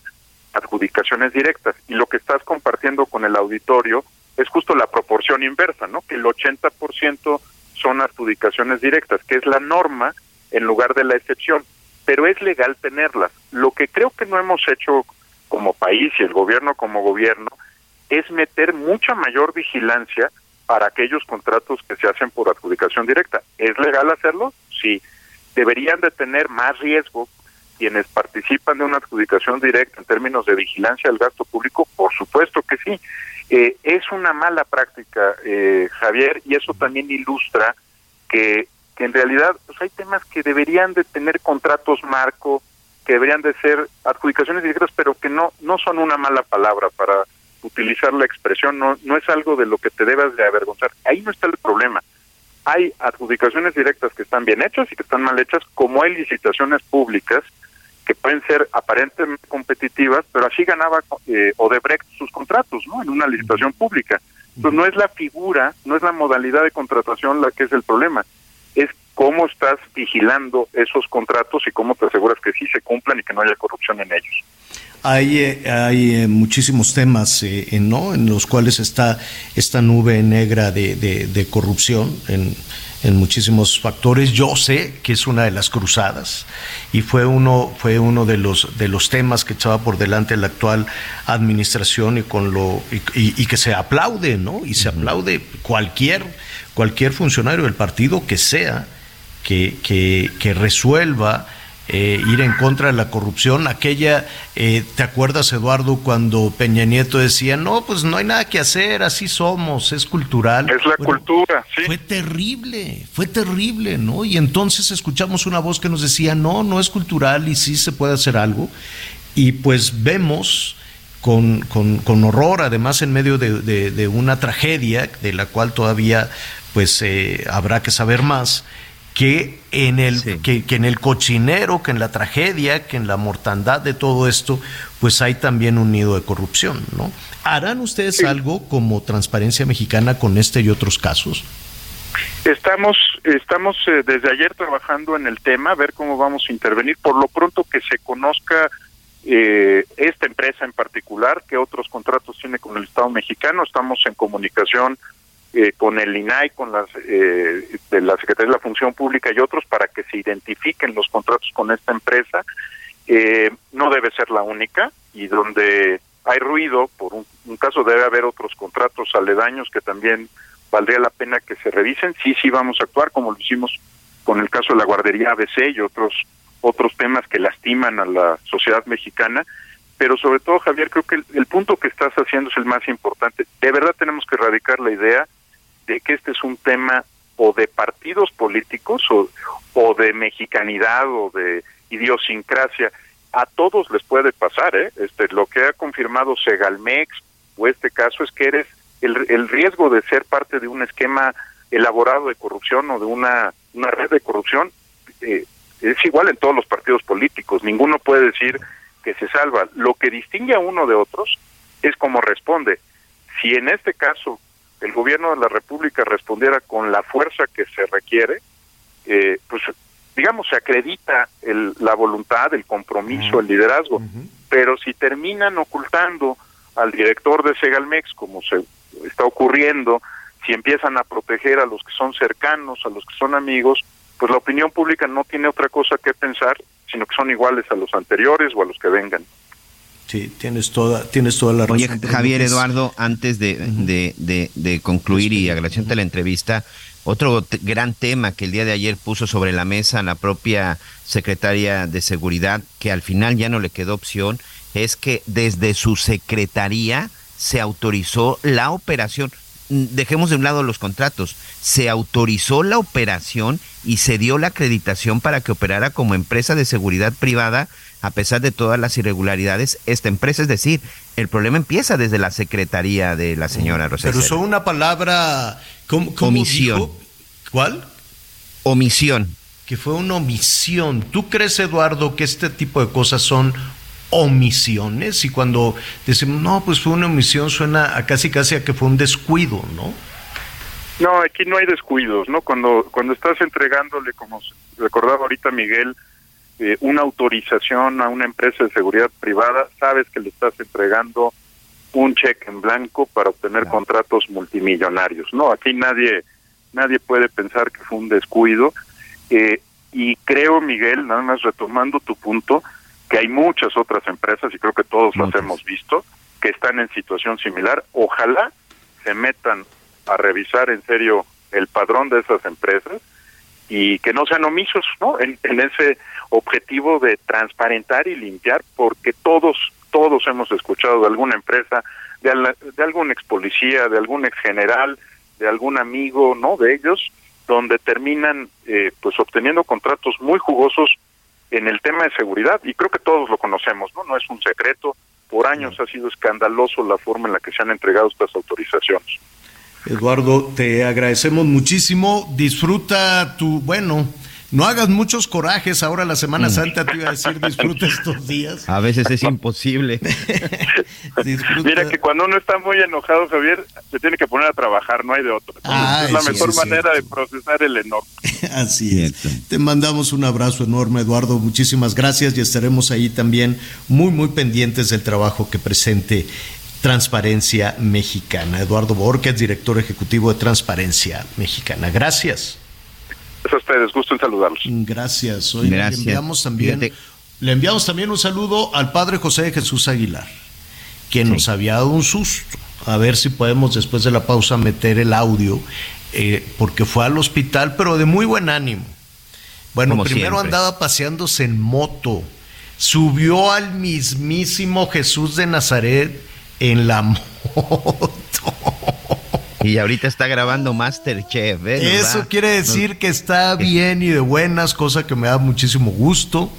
adjudicaciones directas y lo que estás compartiendo con el auditorio es justo la proporción inversa, ¿no? Que el 80% son adjudicaciones directas, que es la norma en lugar de la excepción, pero es legal tenerlas. Lo que creo que no hemos hecho como país y el gobierno como gobierno es meter mucha mayor vigilancia para aquellos contratos que se hacen por adjudicación directa. ¿Es legal hacerlo? Sí. ¿Deberían de tener más riesgo quienes participan de una adjudicación directa en términos de vigilancia del gasto público? Por supuesto que sí. Eh, es una mala práctica, eh, Javier, y eso también ilustra que, que en realidad pues hay temas que deberían de tener contratos marco, que deberían de ser adjudicaciones directas, pero que no, no son una mala palabra para utilizar la expresión, no, no es algo de lo que te debas de avergonzar. Ahí no está el problema. Hay adjudicaciones directas que están bien hechas y que están mal hechas, como hay licitaciones públicas que pueden ser aparentemente competitivas, pero así ganaba eh, Odebrecht sus contratos, ¿no? En una licitación pública. Entonces no es la figura, no es la modalidad de contratación la que es el problema, es cómo estás vigilando esos contratos y cómo te aseguras que sí se cumplan y que no haya corrupción en ellos. Hay, eh, hay eh, muchísimos temas eh, en, ¿no? en los cuales está esta nube negra de, de, de corrupción en, en, muchísimos factores. Yo sé que es una de las cruzadas y fue uno, fue uno de, los, de los temas que echaba por delante la actual administración y, con lo, y, y, y que se aplaude, ¿no? y se aplaude cualquier, cualquier funcionario del partido que sea que, que, que resuelva eh, ir en contra de la corrupción. Aquella, eh, ¿te acuerdas, Eduardo, cuando Peña Nieto decía, no, pues no hay nada que hacer, así somos, es cultural? Es la bueno, cultura, sí. Fue terrible, fue terrible, ¿no? Y entonces escuchamos una voz que nos decía, no, no es cultural y sí se puede hacer algo. Y pues vemos... Con, con, con horror, además en medio de, de, de, una tragedia de la cual todavía pues eh, habrá que saber más, que en el sí. que, que, en el cochinero, que en la tragedia, que en la mortandad de todo esto, pues hay también un nido de corrupción, ¿no? ¿Harán ustedes sí. algo como Transparencia Mexicana con este y otros casos? Estamos estamos eh, desde ayer trabajando en el tema, a ver cómo vamos a intervenir. Por lo pronto que se conozca eh, esta empresa en particular, qué otros contratos tiene con el Estado mexicano, estamos en comunicación eh, con el INAI, con las eh, de la Secretaría de la Función Pública y otros para que se identifiquen los contratos con esta empresa. Eh, no debe ser la única y donde hay ruido, por un, caso debe haber otros contratos aledaños que también valdría la pena que se revisen. Sí, sí vamos a actuar como lo hicimos con el caso de la guardería ABC y otros otros temas que lastiman a la sociedad mexicana pero sobre todo Javier creo que el, punto que estás haciendo es el más importante de verdad tenemos que erradicar la idea de que este es un tema o de partidos políticos o, o de mexicanidad o de idiosincrasia a todos les puede pasar eh este lo que ha confirmado Segalmex o este caso es que eres el, el riesgo de ser parte de un esquema elaborado de corrupción o de una una red de corrupción eh, es igual en todos los partidos políticos, ninguno puede decir que se salva. Lo que distingue a uno de otros es cómo responde. Si en este caso el gobierno de la República respondiera con la fuerza que se requiere, eh, pues digamos se acredita el, la voluntad, el compromiso, el liderazgo. Uh -huh. Pero si terminan ocultando al director de Segalmex, como se está ocurriendo, si empiezan a proteger a los que son cercanos, a los que son amigos, pues la opinión pública no tiene otra cosa que pensar, sino que son iguales a los anteriores o a los que vengan. Sí, tienes toda, tienes toda la razón. Oye, Javier Eduardo, antes de, uh -huh. de, de, de, concluir y uh -huh. la entrevista, otro gran tema que el día de ayer puso sobre la mesa la propia secretaria de Seguridad, que al final ya no le quedó opción, es que desde su secretaría se autorizó la operación dejemos de un lado los contratos, se autorizó la operación y se dio la acreditación para que operara como empresa de seguridad privada a pesar de todas las irregularidades esta empresa, es decir, el problema empieza desde la secretaría de la señora Rosa. Pero usó una palabra ¿cómo, cómo omisión. Dijo? ¿Cuál? Omisión. Que fue una omisión. ¿Tú crees, Eduardo, que este tipo de cosas son omisiones y cuando decimos no pues fue una omisión suena a casi casi a que fue un descuido no no aquí no hay descuidos no cuando cuando estás entregándole como recordaba ahorita Miguel eh, una autorización a una empresa de seguridad privada sabes que le estás entregando un cheque en blanco para obtener contratos multimillonarios no aquí nadie nadie puede pensar que fue un descuido eh, y creo Miguel nada más retomando tu punto que hay muchas otras empresas, y creo que todos muchas. las hemos visto, que están en situación similar. Ojalá se metan a revisar en serio el padrón de esas empresas y que no sean omisos ¿no? En, en ese objetivo de transparentar y limpiar, porque todos, todos hemos escuchado de alguna empresa, de, al, de algún ex policía, de algún ex general, de algún amigo, ¿no? De ellos, donde terminan eh, pues obteniendo contratos muy jugosos en el tema de seguridad y creo que todos lo conocemos, ¿no? No es un secreto. Por años ha sido escandaloso la forma en la que se han entregado estas autorizaciones. Eduardo, te agradecemos muchísimo. Disfruta tu, bueno, no hagas muchos corajes. Ahora la Semana Santa te iba a decir disfruta estos días. A veces es imposible. Mira que cuando uno está muy enojado, Javier, se tiene que poner a trabajar, no hay de otro. Ah, es la sí, mejor es manera de procesar el enojo. Así es. Te mandamos un abrazo enorme, Eduardo. Muchísimas gracias y estaremos ahí también muy, muy pendientes del trabajo que presente Transparencia Mexicana. Eduardo Borges, director ejecutivo de Transparencia Mexicana. Gracias. Es a ustedes, gusto en saludarlos. Gracias. Hoy Gracias. le enviamos también Fíjate. le enviamos también un saludo al padre José de Jesús Aguilar, que nos había dado un susto. A ver si podemos después de la pausa meter el audio, eh, porque fue al hospital, pero de muy buen ánimo. Bueno, Como primero siempre. andaba paseándose en moto, subió al mismísimo Jesús de Nazaret en la moto. Y ahorita está grabando Masterchef. ¿eh? Eso quiere decir que está bien y de buenas, cosa que me da muchísimo gusto.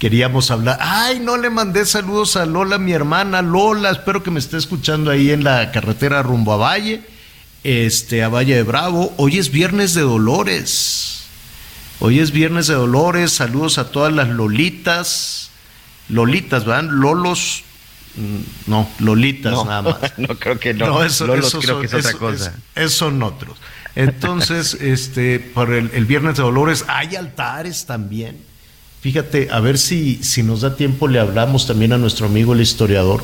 Queríamos hablar. Ay, no le mandé saludos a Lola, mi hermana Lola. Espero que me esté escuchando ahí en la carretera rumbo a Valle, este, a Valle de Bravo. Hoy es viernes de Dolores. Hoy es viernes de Dolores. Saludos a todas las Lolitas. Lolitas, ¿verdad? Lolos. Mm, No, Lolitas No, nada más. no creo que no. eso, Lolos esos creo son- que es otra eso- cosa. es- esos son otros. Entonces, este, para el, el Viernes de Dolores hay altares también. Fíjate, a ver si, si nos da tiempo, le hablamos también a nuestro amigo el historiador,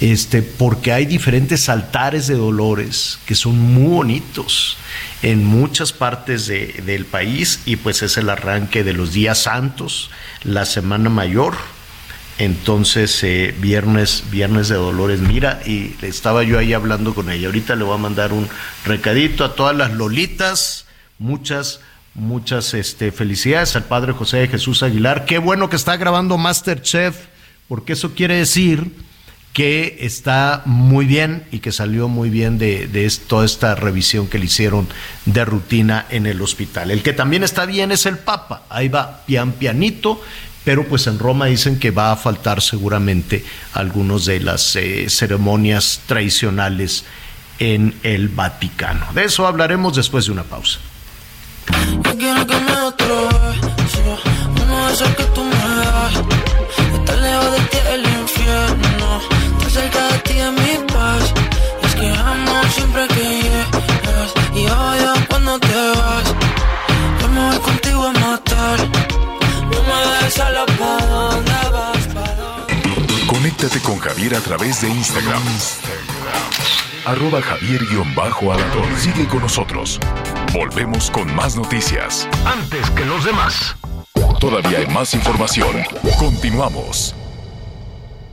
este, porque hay diferentes altares de dolores que son muy bonitos en muchas partes de- del país y pues es el arranque de los días santos, la Semana Mayor. Entonces, eh, viernes, viernes de Dolores, mira, y estaba yo ahí hablando con ella. Ahorita le voy a mandar un recadito a todas las lolitas. Muchas, muchas este, felicidades al padre José de Jesús Aguilar. Qué bueno que está grabando Masterchef, porque eso quiere decir que está muy bien y que salió muy bien de, de toda esta revisión que le hicieron de rutina en el hospital. El que también está bien es el Papa, ahí va pian pianito, pero pues en Roma dicen que va a faltar seguramente algunos de las eh, ceremonias tradicionales en el Vaticano. De eso hablaremos después de una pausa. Siempre que y cuando te vas. Solo pa' dónde vas, pa' dónde Conéctate con Javier a través de Instagram. Arroba Javier-Alatón. Sigue con nosotros. Volvemos con más noticias. Antes que los demás. Todavía hay más información. Continuamos.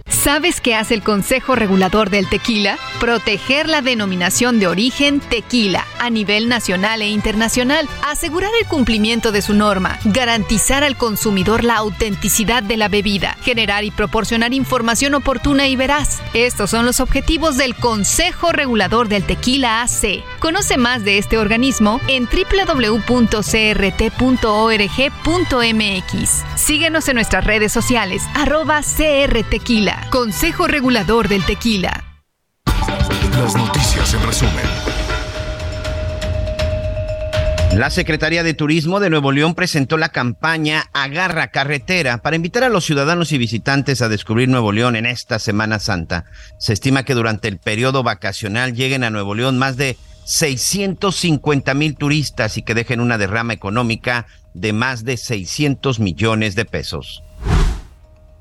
¿Sabes qué hace el Consejo Regulador del Tequila? Proteger la denominación de origen tequila a nivel nacional e internacional, asegurar el cumplimiento de su norma, garantizar al consumidor la autenticidad de la bebida, generar y proporcionar información oportuna y veraz. Estos son los objetivos del Consejo Regulador del Tequila AC. Conoce más de este organismo en www.crt.org.mx. Síguenos en nuestras redes sociales, arroba CR Tequila, Consejo Regulador del Tequila. Las noticias en resumen. La Secretaría de Turismo de Nuevo León presentó la campaña Agarra Carretera para invitar a los ciudadanos y visitantes a descubrir Nuevo León en esta Semana Santa. Se estima que durante el periodo vacacional lleguen a Nuevo León más de 650 mil turistas y que dejen una derrama económica de más de 600 millones de pesos.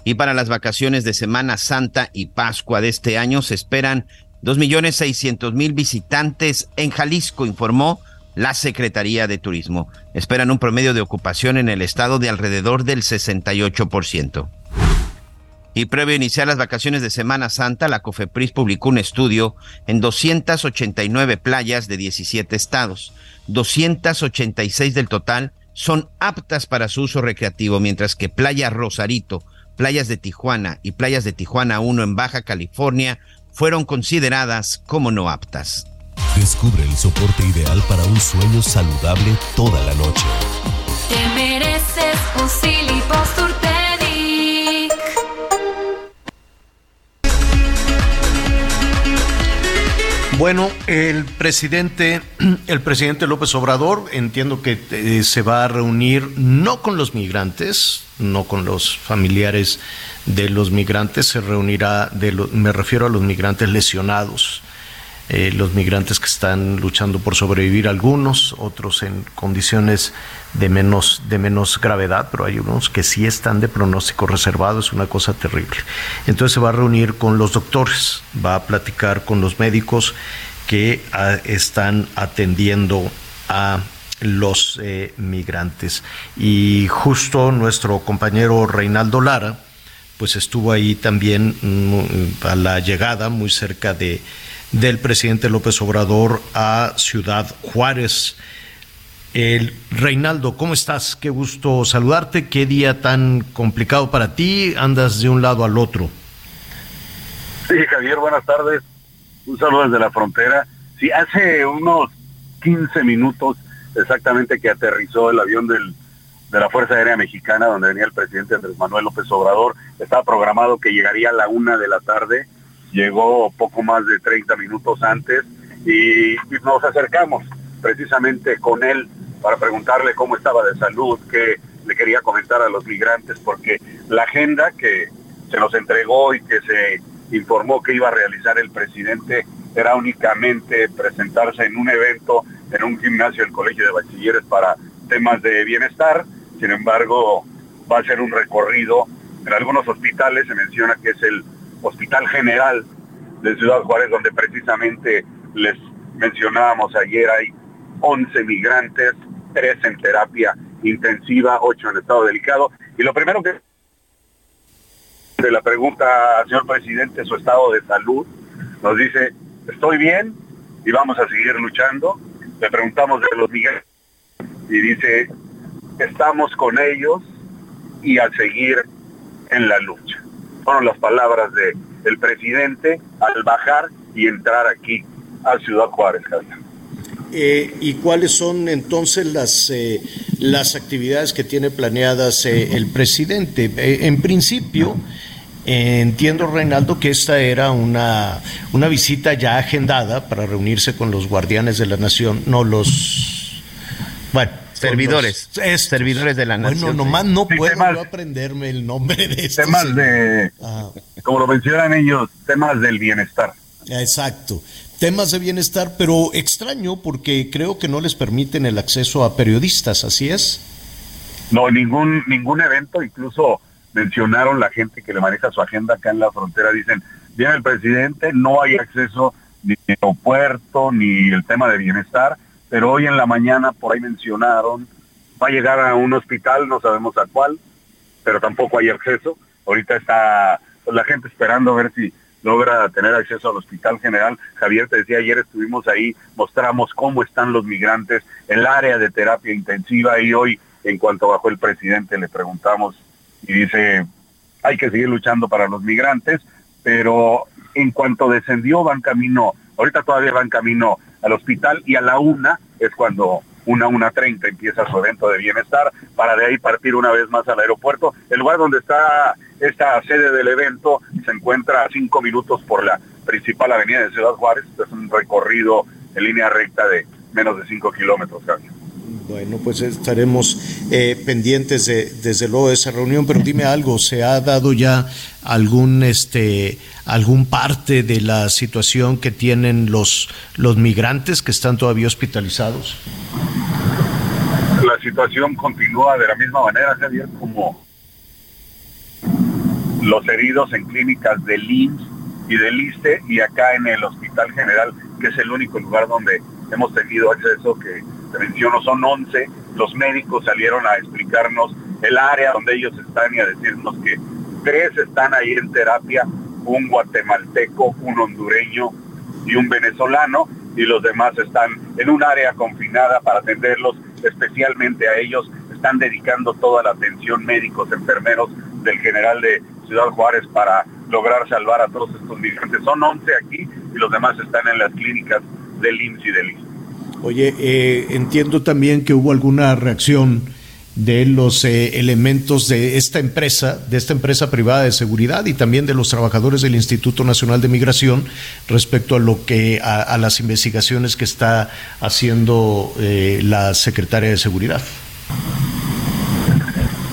Y para las vacaciones de Semana Santa y Pascua de este año se esperan 2.600.000 visitantes en Jalisco, informó la Secretaría de Turismo. Esperan un promedio de ocupación en el estado de alrededor del 68%. Y previo a iniciar las vacaciones de Semana Santa, la COFEPRIS publicó un estudio en 289 playas de 17 estados. 286 del total son aptas para su uso recreativo, mientras que Playa Rosarito, playas de Tijuana y playas de Tijuana 1 en Baja California fueron consideradas como no aptas. Descubre el soporte ideal para un sueño saludable toda la noche. Te mereces un Bueno, el presidente, el presidente López Obrador, entiendo que eh, se va a reunir no con los migrantes, no con los familiares de los migrantes, se reunirá, de lo- me refiero a los migrantes lesionados, eh, los migrantes que están luchando por sobrevivir, algunos, otros en condiciones de menos, de menos gravedad, pero hay unos que sí están de pronóstico reservado, es una cosa terrible. Entonces se va a reunir con los doctores, va a platicar con los médicos que ah, están atendiendo a los eh, migrantes. Y justo nuestro compañero Reinaldo Lara, pues estuvo ahí también mm, a la llegada, muy cerca de, del presidente López Obrador a Ciudad Juárez. El Reinaldo, ¿cómo estás? Qué gusto saludarte. Qué día tan complicado para ti. Andas de un lado al otro. Sí, Javier, buenas tardes. Un saludo desde la frontera. Sí, hace unos 15 minutos exactamente que aterrizó el avión del, de la Fuerza Aérea Mexicana, donde venía el presidente Andrés Manuel López Obrador. Estaba programado que llegaría a la una de la tarde. Llegó poco más de 30 minutos antes y, nos acercamos precisamente con él para preguntarle cómo estaba de salud, qué le quería comentar a los migrantes, porque la agenda que se nos entregó y que se informó que iba a realizar el presidente era únicamente presentarse en un evento en un gimnasio del Colegio de Bachilleres para temas de bienestar. Sin embargo, va a ser un recorrido en algunos hospitales. Se menciona que es el Hospital General de Ciudad Juárez, donde precisamente les mencionábamos ayer hay 11 migrantes, 3 en terapia intensiva, 8 en estado delicado. Y lo primero que de la pregunta señor presidente su estado de salud, nos dice, estoy bien y vamos a seguir luchando. Le preguntamos de los migrantes y dice, estamos con ellos y a seguir en la lucha. Fueron las palabras de, del presidente al bajar y entrar aquí a Ciudad Juárez, Javier. Eh, ¿Y cuáles son entonces las, eh, las actividades que tiene planeadas eh, el presidente? Eh, en principio, entiendo, Reinaldo, que esta era una, una visita ya agendada para reunirse con los guardianes de la nación, no los... Bueno, Servidores. estos. Servidores de la nación. Bueno, nomás no puedo temas- yo aprenderme el nombre de estos. Temas de, Ah. como lo mencionan ellos, temas del bienestar. Exacto. Temas de bienestar, pero extraño porque creo que no les permiten el acceso a periodistas, ¿así es? No, ningún ningún evento, incluso mencionaron la gente que le maneja su agenda acá en la frontera, dicen, viene el presidente, no hay acceso ni aeropuerto, ni el tema de bienestar, pero hoy en la mañana por ahí mencionaron, va a llegar a un hospital, no sabemos a cuál, pero tampoco hay acceso. Ahorita está pues, la gente esperando a ver si logra tener acceso al Hospital General. Javier te decía, ayer estuvimos ahí, mostramos cómo están los migrantes, el área de terapia intensiva y hoy, en cuanto bajó el presidente, le preguntamos y dice, hay que seguir luchando para los migrantes, pero en cuanto descendió van camino, ahorita todavía van camino al hospital y a la una es cuando una, una treinta empieza su evento de bienestar, para de ahí partir una vez más al aeropuerto. El lugar donde está esta sede del evento se encuentra a cinco minutos por la principal avenida de Ciudad Juárez, es un recorrido en línea recta de menos de cinco kilómetros, Javier. Bueno, pues estaremos eh, pendientes de, desde luego de esa reunión, pero dime algo, ¿se ha dado ya algún este algún parte de la situación que tienen los los migrantes que están todavía hospitalizados? la situación continúa de la misma manera, Javier, como los heridos en clínicas del IMSS y del ISTE y acá en el Hospital General, que es el único lugar donde hemos tenido acceso, que menciono, son 11. Los médicos salieron a explicarnos el área donde ellos están y a decirnos que tres están ahí en terapia, un guatemalteco, un hondureño y un venezolano, y los demás están en un área confinada para atenderlos especialmente a ellos. Están dedicando toda la atención médicos, enfermeros del general de Ciudad Juárez para lograr salvar a todos estos migrantes. Son 11 aquí y los demás están en las clínicas del IMSS y del. Oye, eh, entiendo también que hubo alguna reacción de los eh, elementos de esta empresa, de esta empresa privada de seguridad y también de los trabajadores del Instituto Nacional de Migración respecto a lo que a, las investigaciones que está haciendo eh, la secretaria de seguridad.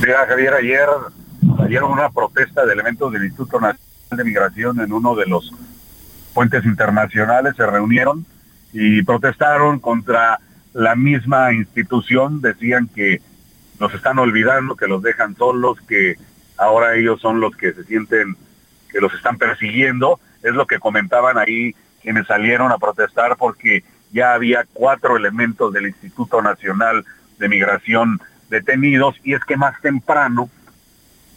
Mira, Javier, ayer, ayer una protesta de elementos del Instituto Nacional de Migración en uno de los puentes internacionales, se reunieron y protestaron contra la misma institución, decían que nos están olvidando, que los dejan solos, que ahora ellos son los que se sienten que los están persiguiendo. Es lo que comentaban ahí quienes salieron a protestar porque ya había cuatro elementos del Instituto Nacional de Migración detenidos y es que más temprano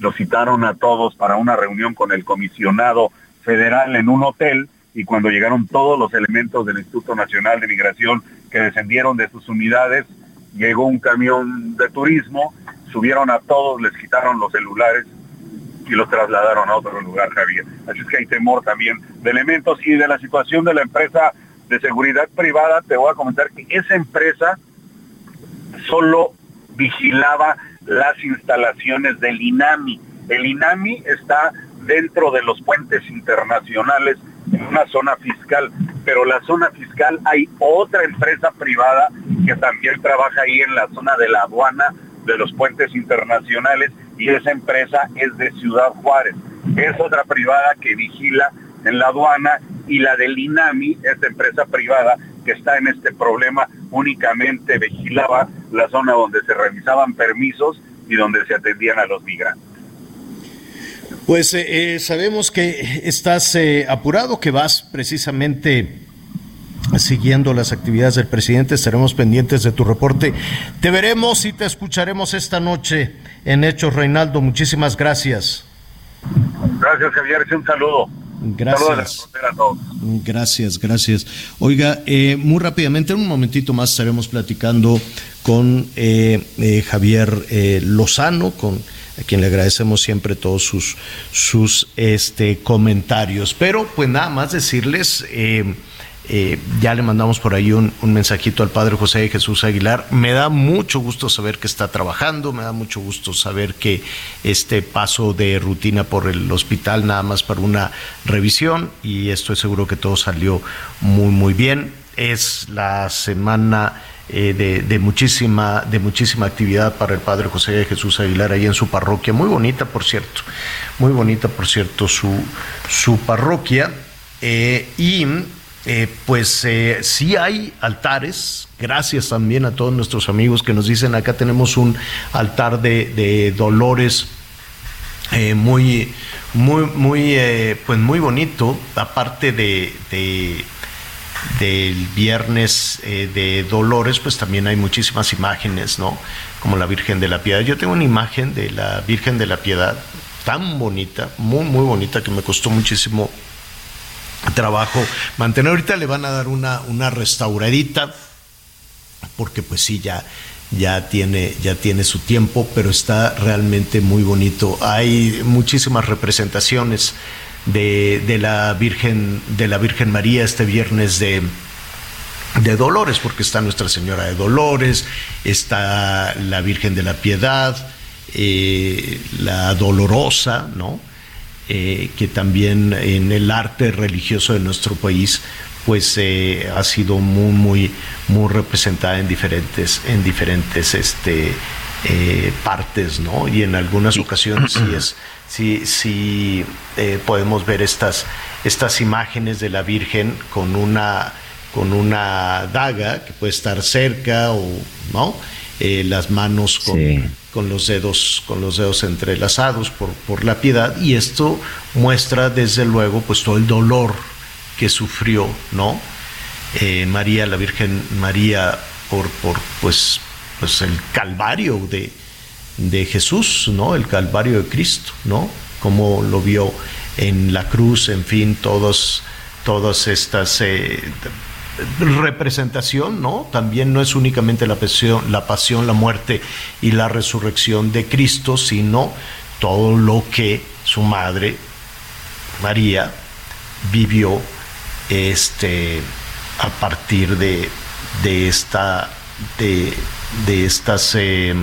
los citaron a todos para una reunión con el comisionado federal en un hotel y cuando llegaron todos los elementos del Instituto Nacional de Migración que descendieron de sus unidades, llegó un camión de turismo, subieron a todos, les quitaron los celulares y los trasladaron a otro lugar, Javier. Así es que hay temor también de elementos y de la situación de la empresa de seguridad privada. Te voy a comentar que esa empresa solo vigilaba las instalaciones del INAMI. El INAMI está dentro de los puentes internacionales en una zona fiscal, pero la zona fiscal hay otra empresa privada que también trabaja ahí en la zona de la aduana de los puentes internacionales y esa empresa es de Ciudad Juárez. Es otra privada que vigila en la aduana y la del INAMI, esta empresa privada que está en este problema, únicamente vigilaba la zona donde se revisaban permisos y donde se atendían a los migrantes. Pues eh, eh, sabemos que estás eh, apurado, que vas precisamente siguiendo las actividades del presidente. Estaremos pendientes de tu reporte. Te veremos y te escucharemos esta noche en Hechos, Reinaldo. Muchísimas gracias. Gracias, Javier. Un saludo. Gracias. Gracias, gracias. Oiga, muy rápidamente, en un momentito más estaremos platicando con Javier Lozano, con a quien le agradecemos siempre todos sus, sus este, comentarios. Pero pues nada más decirles, eh, eh, ya le mandamos por ahí un, mensajito al Padre José Jesús Aguilar. Me da mucho gusto saber que está trabajando, me da mucho gusto saber que este paso de rutina por el hospital nada más para una revisión y estoy seguro que todo salió muy muy bien. Es la semana eh, de, muchísima, de muchísima actividad para el Padre José de Jesús Aguilar ahí en su parroquia. Muy bonita, por cierto. Muy bonita, por cierto, su, su parroquia. Eh, y eh, pues sí hay altares, gracias también a todos nuestros amigos que nos dicen, acá tenemos un altar de, dolores muy, muy, muy, pues muy bonito, aparte de del viernes eh, de Dolores, pues también hay muchísimas imágenes, ¿no? Como la Virgen de la Piedad. Yo tengo una imagen de la Virgen de la Piedad tan bonita, muy, muy bonita, que me costó muchísimo trabajo mantener. Ahorita le van a dar una, una restauradita, porque pues sí, ya, ya tiene, ya tiene su tiempo, pero está realmente muy bonito. Hay muchísimas representaciones de, la Virgen, de la Virgen María este viernes de, de Dolores, porque está Nuestra Señora de Dolores, está la Virgen de la Piedad, eh, la Dolorosa, ¿no? Eh, que también en el arte religioso de nuestro país pues eh, ha sido muy muy muy representada en diferentes en diferentes este partes no y en algunas ocasiones sí es si, si eh, podemos ver estas, estas imágenes de la Virgen con una, con una daga que puede estar cerca o no, eh, las manos con, con, los dedos, con los dedos entrelazados por, por la piedad, y esto muestra desde luego pues todo el dolor que sufrió, ¿no? Eh, María, la Virgen María, por, por pues, pues el calvario de, de Jesús, ¿no? El Calvario de Cristo, ¿no? Como lo vio en la cruz, en fin, todos, todas estas eh, representación, ¿no? También no es únicamente la pasión, la pasión, la muerte y la resurrección de Cristo, sino todo lo que su madre María vivió este a partir de, de esta de, de estas eh,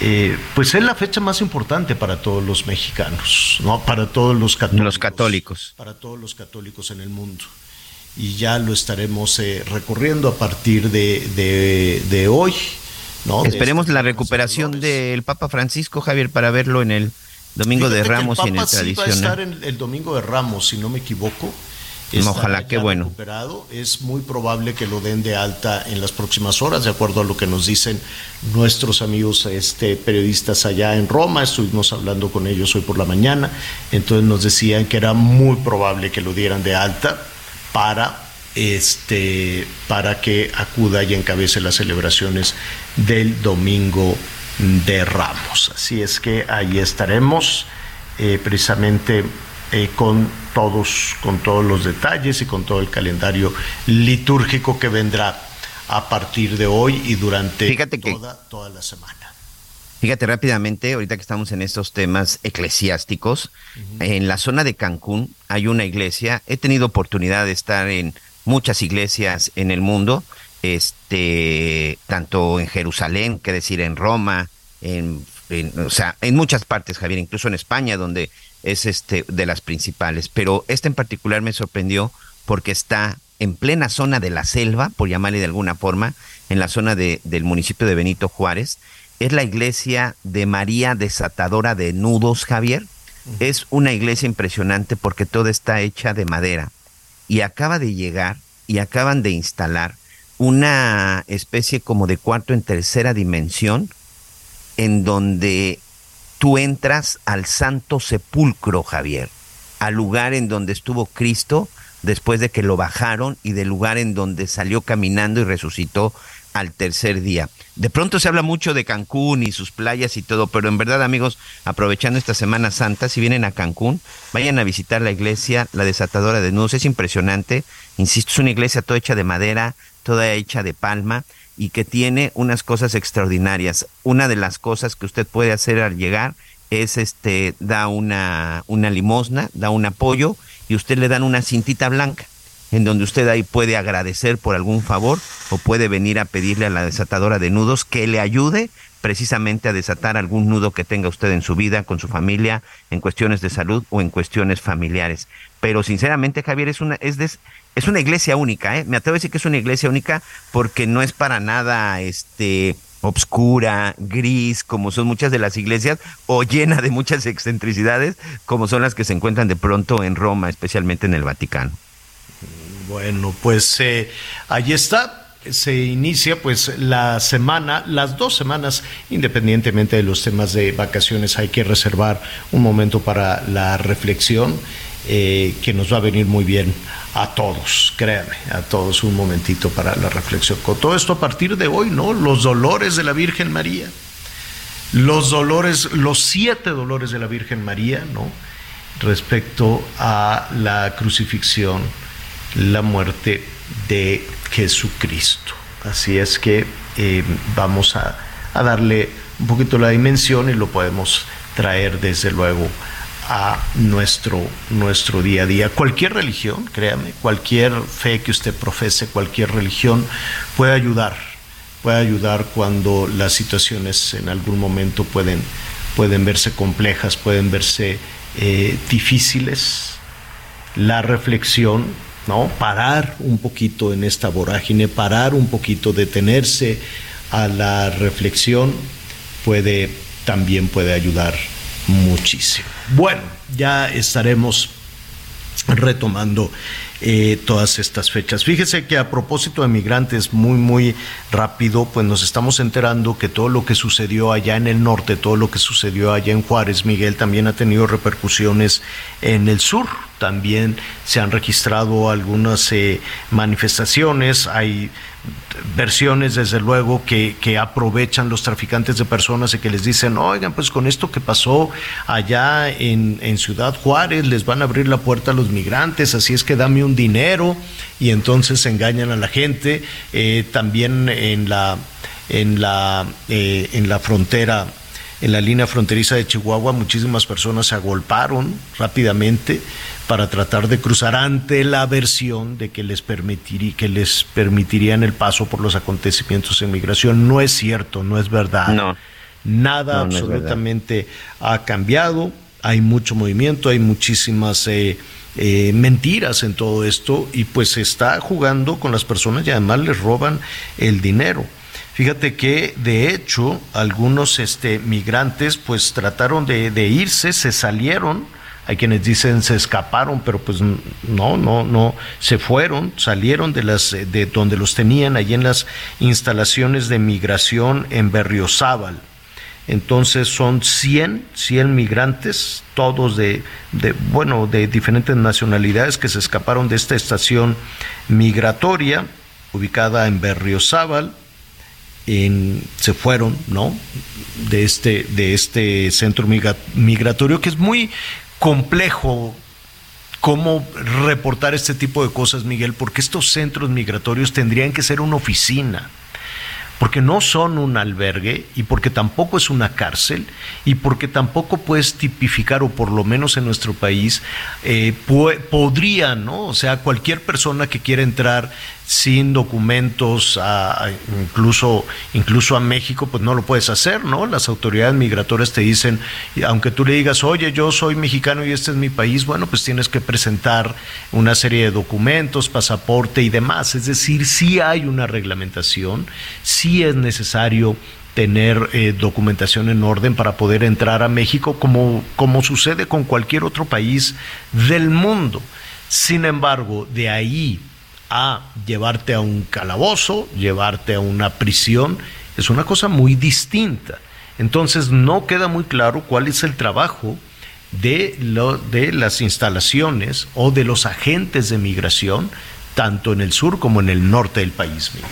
eh, pues es la fecha más importante para todos los mexicanos, ¿no? Para todos los católicos. Los católicos. Para todos los católicos en el mundo. Y ya lo estaremos eh, recorriendo a partir de, de, de hoy. ¿no? De Esperemos la recuperación del Papa Francisco, Javier, para verlo en el Domingo de Fíjate Ramos y en el sí va a tradicional. estar en el Domingo de Ramos, si no me equivoco. Ojalá, qué bueno. recuperado. Es muy probable que lo den de alta en las próximas horas, de acuerdo a lo que nos dicen nuestros amigos este, periodistas allá en Roma. Estuvimos hablando con ellos hoy por la mañana. Entonces nos decían que era muy probable que lo dieran de alta para este para que acuda y encabece las celebraciones del domingo de Ramos. Así es que ahí estaremos eh, precisamente eh, con todos, con todos los detalles y con todo el calendario litúrgico que vendrá a partir de hoy y durante Fíjate que- toda, toda la semana. Fíjate rápidamente, ahorita que estamos en estos temas eclesiásticos, en la zona de Cancún hay una iglesia, he tenido oportunidad de estar en muchas iglesias en el mundo, este, tanto en Jerusalén, que decir en Roma, en, en- o sea, en muchas partes, Javier, incluso en España, donde es este de las principales. Pero esta en particular me sorprendió porque está en plena zona de la selva, por llamarle de alguna forma, en la zona de- del municipio de Benito Juárez. Es la iglesia de María Desatadora de Nudos, Javier. Es una iglesia impresionante porque toda está hecha de madera. Y acaba de llegar y acaban de instalar una especie como de cuarto en tercera dimensión en donde tú entras al Santo Sepulcro, Javier, al lugar en donde estuvo Cristo después de que lo bajaron y del lugar en donde salió caminando y resucitó al tercer día. De pronto se habla mucho de Cancún y sus playas y todo, pero en verdad, amigos, aprovechando esta Semana Santa, si vienen a Cancún, vayan a visitar la iglesia, la desatadora de nudos. Es impresionante, insisto, es una iglesia toda hecha de madera, toda hecha de palma y que tiene unas cosas extraordinarias. Una de las cosas que usted puede hacer al llegar es este da una una limosna, da un apoyo y usted le dan una cintita blanca en donde usted ahí puede agradecer por algún favor o puede venir a pedirle a la desatadora de nudos que le ayude precisamente a desatar algún nudo que tenga usted en su vida, con su familia, en cuestiones de salud o en cuestiones familiares. Pero sinceramente, Javier, es una, es es una iglesia única, ¿eh? Me atrevo a decir que es una iglesia única porque no es para nada este obscura, gris, como son muchas de las iglesias, o llena de muchas excentricidades, como son las que se encuentran de pronto en Roma, especialmente en el Vaticano. Bueno, pues eh, ahí está. Se inicia pues la semana, las dos semanas, independientemente de los temas de vacaciones, hay que reservar un momento para la reflexión eh, que nos va a venir muy bien a todos, créanme, a todos un momentito para la reflexión. Con todo esto a partir de hoy, ¿no? Los dolores de la Virgen María, los dolores, los siete dolores de la Virgen María, ¿no? Respecto a la crucifixión, la muerte de Jesucristo. Así es que eh, vamos a, a darle un poquito la dimensión y lo podemos traer desde luego a nuestro, nuestro día a día. Cualquier religión, créame, cualquier fe que usted profese, cualquier religión puede ayudar, puede ayudar cuando las situaciones en algún momento pueden, pueden verse complejas, pueden verse eh, difíciles. La reflexión, ¿no? Parar un poquito en esta vorágine, parar un poquito, detenerse a la reflexión puede también puede ayudar muchísimo. Bueno, ya estaremos retomando eh, todas estas fechas. Fíjese que a propósito de migrantes, muy, muy rápido, pues nos estamos enterando que todo lo que sucedió allá en el norte, todo lo que sucedió allá en Juárez, Miguel, también ha tenido repercusiones en el sur. También se han registrado algunas eh, manifestaciones, hay versiones, desde luego, que, que, aprovechan los traficantes de personas y que les dicen, oigan, pues con esto que pasó allá en, en, Ciudad Juárez, les van a abrir la puerta a los migrantes, así es que dame un dinero, y entonces engañan a la gente. Eh, también en la, en la, eh, en la frontera. En la línea fronteriza de Chihuahua muchísimas personas se agolparon rápidamente para tratar de cruzar ante la versión de que les, permitiría, que les permitirían el paso por los acontecimientos en migración. No es cierto, no es verdad. No. Nada No, no es absolutamente ha cambiado. Hay mucho movimiento, hay muchísimas eh, eh, mentiras en todo esto y pues se está jugando con las personas y además les roban el dinero. Fíjate que de hecho algunos este, migrantes pues trataron de, de irse, se salieron, hay quienes dicen se escaparon, pero pues no, no, no, se fueron, salieron de las eh, de donde los tenían allí en las instalaciones de migración en Berriozábal. Entonces son 100, 100 migrantes, todos de, de, bueno, de diferentes nacionalidades que se escaparon de esta estación migratoria ubicada en Berriozábal. En, se fueron, ¿no? De este, de este centro migra- migratorio que es muy complejo cómo reportar este tipo de cosas, Miguel, porque estos centros migratorios tendrían que ser una oficina porque no son un albergue y porque tampoco es una cárcel y porque tampoco puedes tipificar, o por lo menos en nuestro país, eh, podría, ¿no? O sea, cualquier persona que quiera entrar sin documentos, incluso, incluso a México, pues no lo puedes hacer, ¿no? Las autoridades migratorias te dicen, aunque tú le digas, oye, yo soy mexicano y este es mi país, bueno, pues tienes que presentar una serie de documentos, pasaporte y demás. Es decir, sí hay una reglamentación, sí es necesario tener eh, documentación en orden para poder entrar a México como, como sucede con cualquier otro país del mundo. Sin embargo, de ahí a llevarte a un calabozo, llevarte a una prisión, es una cosa muy distinta. Entonces no queda muy claro cuál es el trabajo de, lo, de las instalaciones o de los agentes de migración, tanto en el sur como en el norte del país. Miguel.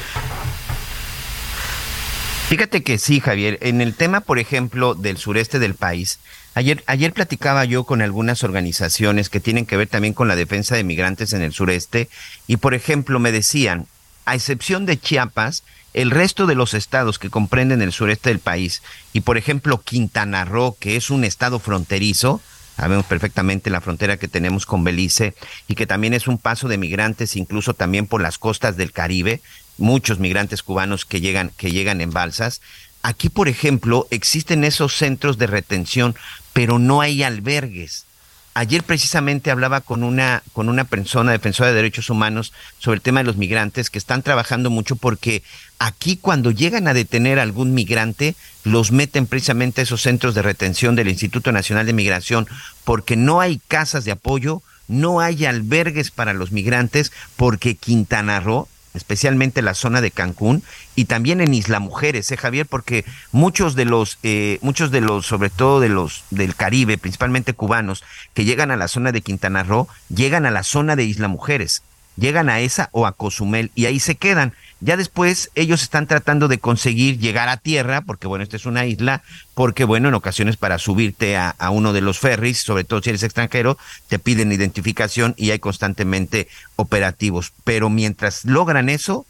Fíjate que sí, Javier. En el tema, por ejemplo, del sureste del país, ayer, ayer platicaba yo con algunas organizaciones que tienen que ver también con la defensa de migrantes en el sureste y, por ejemplo, me decían, a excepción de Chiapas, el resto de los estados que comprenden el sureste del país y, por ejemplo, Quintana Roo, que es un estado fronterizo, sabemos perfectamente la frontera que tenemos con Belice y que también es un paso de migrantes, incluso también por las costas del Caribe, muchos migrantes cubanos que llegan, que llegan en balsas. Aquí, por ejemplo, existen esos centros de retención, pero no hay albergues. Ayer precisamente hablaba con una, con una persona defensora de derechos humanos sobre el tema de los migrantes que están trabajando mucho porque aquí cuando llegan a detener a algún migrante, los meten precisamente a esos centros de retención del Instituto Nacional de Migración porque no hay casas de apoyo, no hay albergues para los migrantes porque Quintana Roo especialmente la zona de Cancún y también en Isla Mujeres, ¿eh, Javier? Porque muchos de los, eh, muchos de los, sobre todo de los del Caribe, principalmente cubanos, que llegan a la zona de Quintana Roo, llegan a la zona de Isla Mujeres, llegan a esa o a Cozumel y ahí se quedan. Ya después ellos están tratando de conseguir llegar a tierra, porque bueno, esta es una isla, porque bueno, en ocasiones para subirte a, uno de los ferries, sobre todo si eres extranjero, te piden identificación y hay constantemente operativos. Pero mientras logran eso,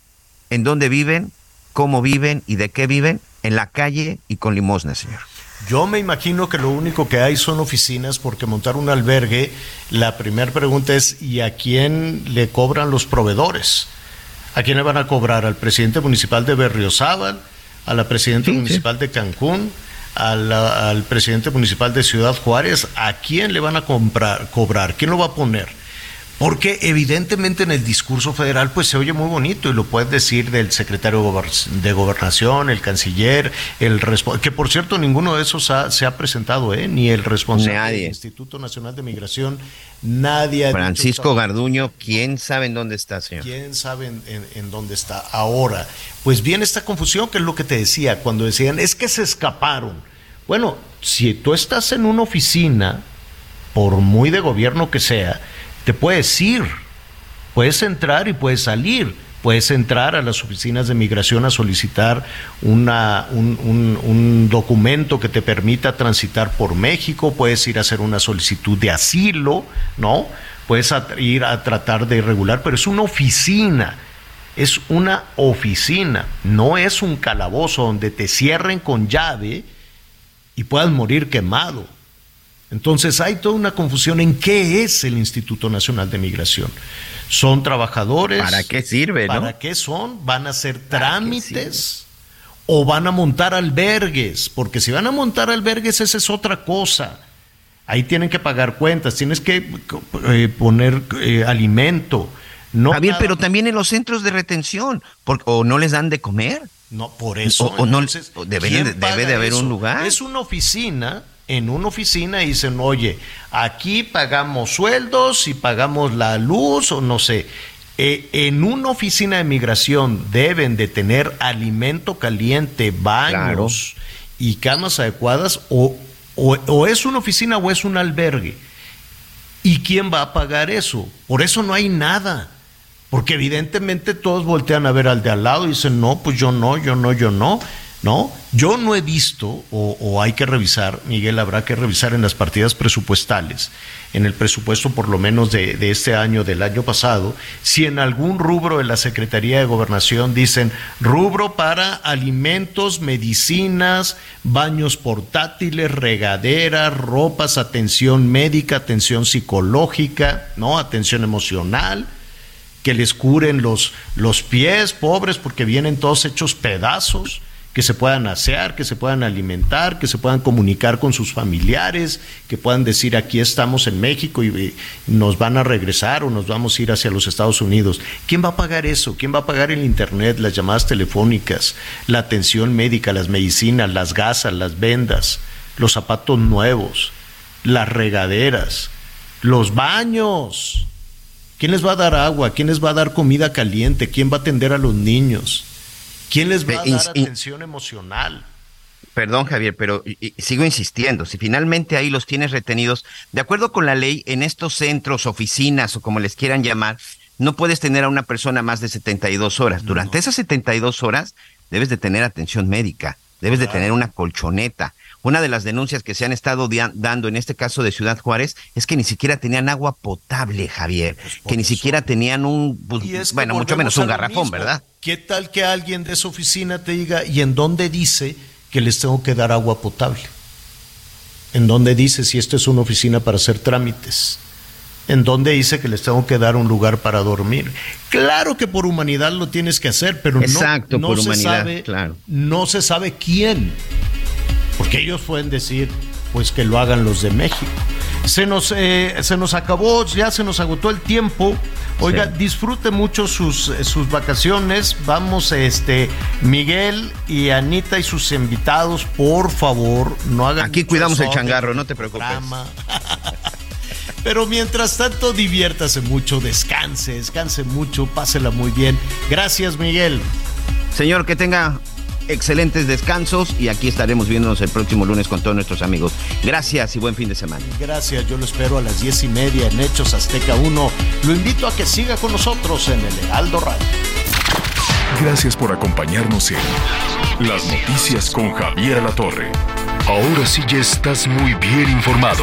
¿en dónde viven? ¿Cómo viven y de qué viven? En la calle y con limosna, señor. Yo me imagino que lo único que hay son oficinas porque montar un albergue, la primera pregunta es ¿y a quién le cobran los proveedores? ¿A quién le van a cobrar? ¿Al presidente municipal de Berriozábal? ¿A la presidenta municipal de Cancún? ¿A la- ¿Al presidente municipal de Ciudad Juárez? ¿A quién le van a comprar, cobrar? ¿Quién lo va a poner? Porque evidentemente en el discurso federal pues se oye muy bonito y lo puedes decir del secretario de gober- de gobernación, el canciller, el que por cierto ninguno de esos ha- se ha presentado, ¿eh? ni el responsable Nadie. del Instituto Nacional de Migración, nadie dicho Francisco Garduño, ¿quién sabe en dónde está, señor? ¿Quién sabe en, en- en dónde está ahora? Pues viene esta confusión, que es lo que te decía, cuando decían, es que se escaparon. Bueno, si tú estás en una oficina, por muy de gobierno que sea, te puedes ir, puedes entrar y puedes salir. Puedes entrar a las oficinas de migración a solicitar una, un, un- un documento que te permita transitar por México, puedes ir a hacer una solicitud de asilo, ¿no? Puedes ir a tratar de regular, pero es una oficina, es una oficina, no es un calabozo donde te cierren con llave y puedas morir quemado. Entonces hay toda una confusión en qué es el Instituto Nacional de Migración. ¿Son trabajadores? ¿Para qué sirve, no? ¿Para qué son? ¿Van a hacer trámites? o van a montar albergues, porque si van a montar albergues esa es otra cosa. Ahí tienen que pagar cuentas, tienes que eh, poner eh, alimento. No Javier, pero también en los centros de retención, o no les dan de comer. No, por eso. O, no, debe, debe de haber un lugar. Es una oficina, en una oficina dicen, oye, aquí pagamos sueldos y pagamos la luz o no sé. Eh, en una oficina de migración deben de tener alimento caliente, baños y camas adecuadas o, o, es una oficina o es un albergue. ¿Y quién va a pagar eso? Por eso no hay nada. Porque evidentemente todos voltean a ver al de al lado y dicen, no, pues yo no, yo no, yo no. ¿No? Yo no he visto, o, hay que revisar, Miguel, habrá que revisar en las partidas presupuestales, en el presupuesto por lo menos de, de, este año, del año pasado, si en algún rubro de la Secretaría de Gobernación dicen rubro para alimentos, medicinas, baños portátiles, regaderas, ropas, atención médica, atención psicológica, ¿no? Atención emocional que les curen los, los pies, pobres, porque vienen todos hechos pedazos que se puedan asear, que se puedan alimentar, que se puedan comunicar con sus familiares, que puedan decir aquí estamos en México y, nos van a regresar o nos vamos a ir hacia los Estados Unidos. ¿Quién va a pagar eso? ¿Quién va a pagar el Internet, las llamadas telefónicas, la atención médica, las medicinas, las gasas, las vendas, los zapatos nuevos, las regaderas, los baños? ¿Quién les va a dar agua? ¿Quién les va a dar comida caliente? ¿Quién va a atender a los niños? ¿Quién les va a dar atención emocional? Perdón, Javier, pero sigo insistiendo, si finalmente ahí los tienes retenidos, de acuerdo con la ley, en estos centros, oficinas o como les quieran llamar, no puedes tener a una persona más de 72 horas. Durante esas 72 horas debes de tener atención médica, debes de tener una colchoneta. Una de las denuncias que se han estado dando en este caso de Ciudad Juárez es que ni siquiera tenían agua potable, Javier, pues que ni siquiera tenían un, pues, bueno, mucho menos un garrafón, ¿verdad? ¿Qué tal que alguien de esa oficina te diga, ¿y en dónde dice que les tengo que dar agua potable? ¿En dónde dice si esto es una oficina para hacer trámites? ¿En dónde dice que les tengo que dar un lugar para dormir? Claro que por humanidad lo tienes que hacer, pero Exacto, no, por se humanidad, sabe, claro. no se sabe quién. Porque ellos pueden decir, pues que lo hagan los de México. Se nos, eh, se nos acabó, ya se nos agotó el tiempo. Oiga, disfrute mucho sus, sus vacaciones. Vamos, este, Miguel y Anita y sus invitados, por favor, no hagan. Aquí cuidamos el changarro, no te preocupes. Pero mientras tanto, diviértase mucho, descanse, descanse mucho, pásela muy bien. Gracias, Miguel. Señor, que tenga excelentes descansos y aquí estaremos viéndonos el próximo lunes con todos nuestros amigos. Gracias y buen fin de semana. Gracias, yo lo espero a las diez y media en Hechos Azteca 1. Lo invito a que siga con nosotros en el Heraldo Radio. Gracias por acompañarnos en Las Noticias con Javier La Torre. Ahora sí ya estás muy bien informado.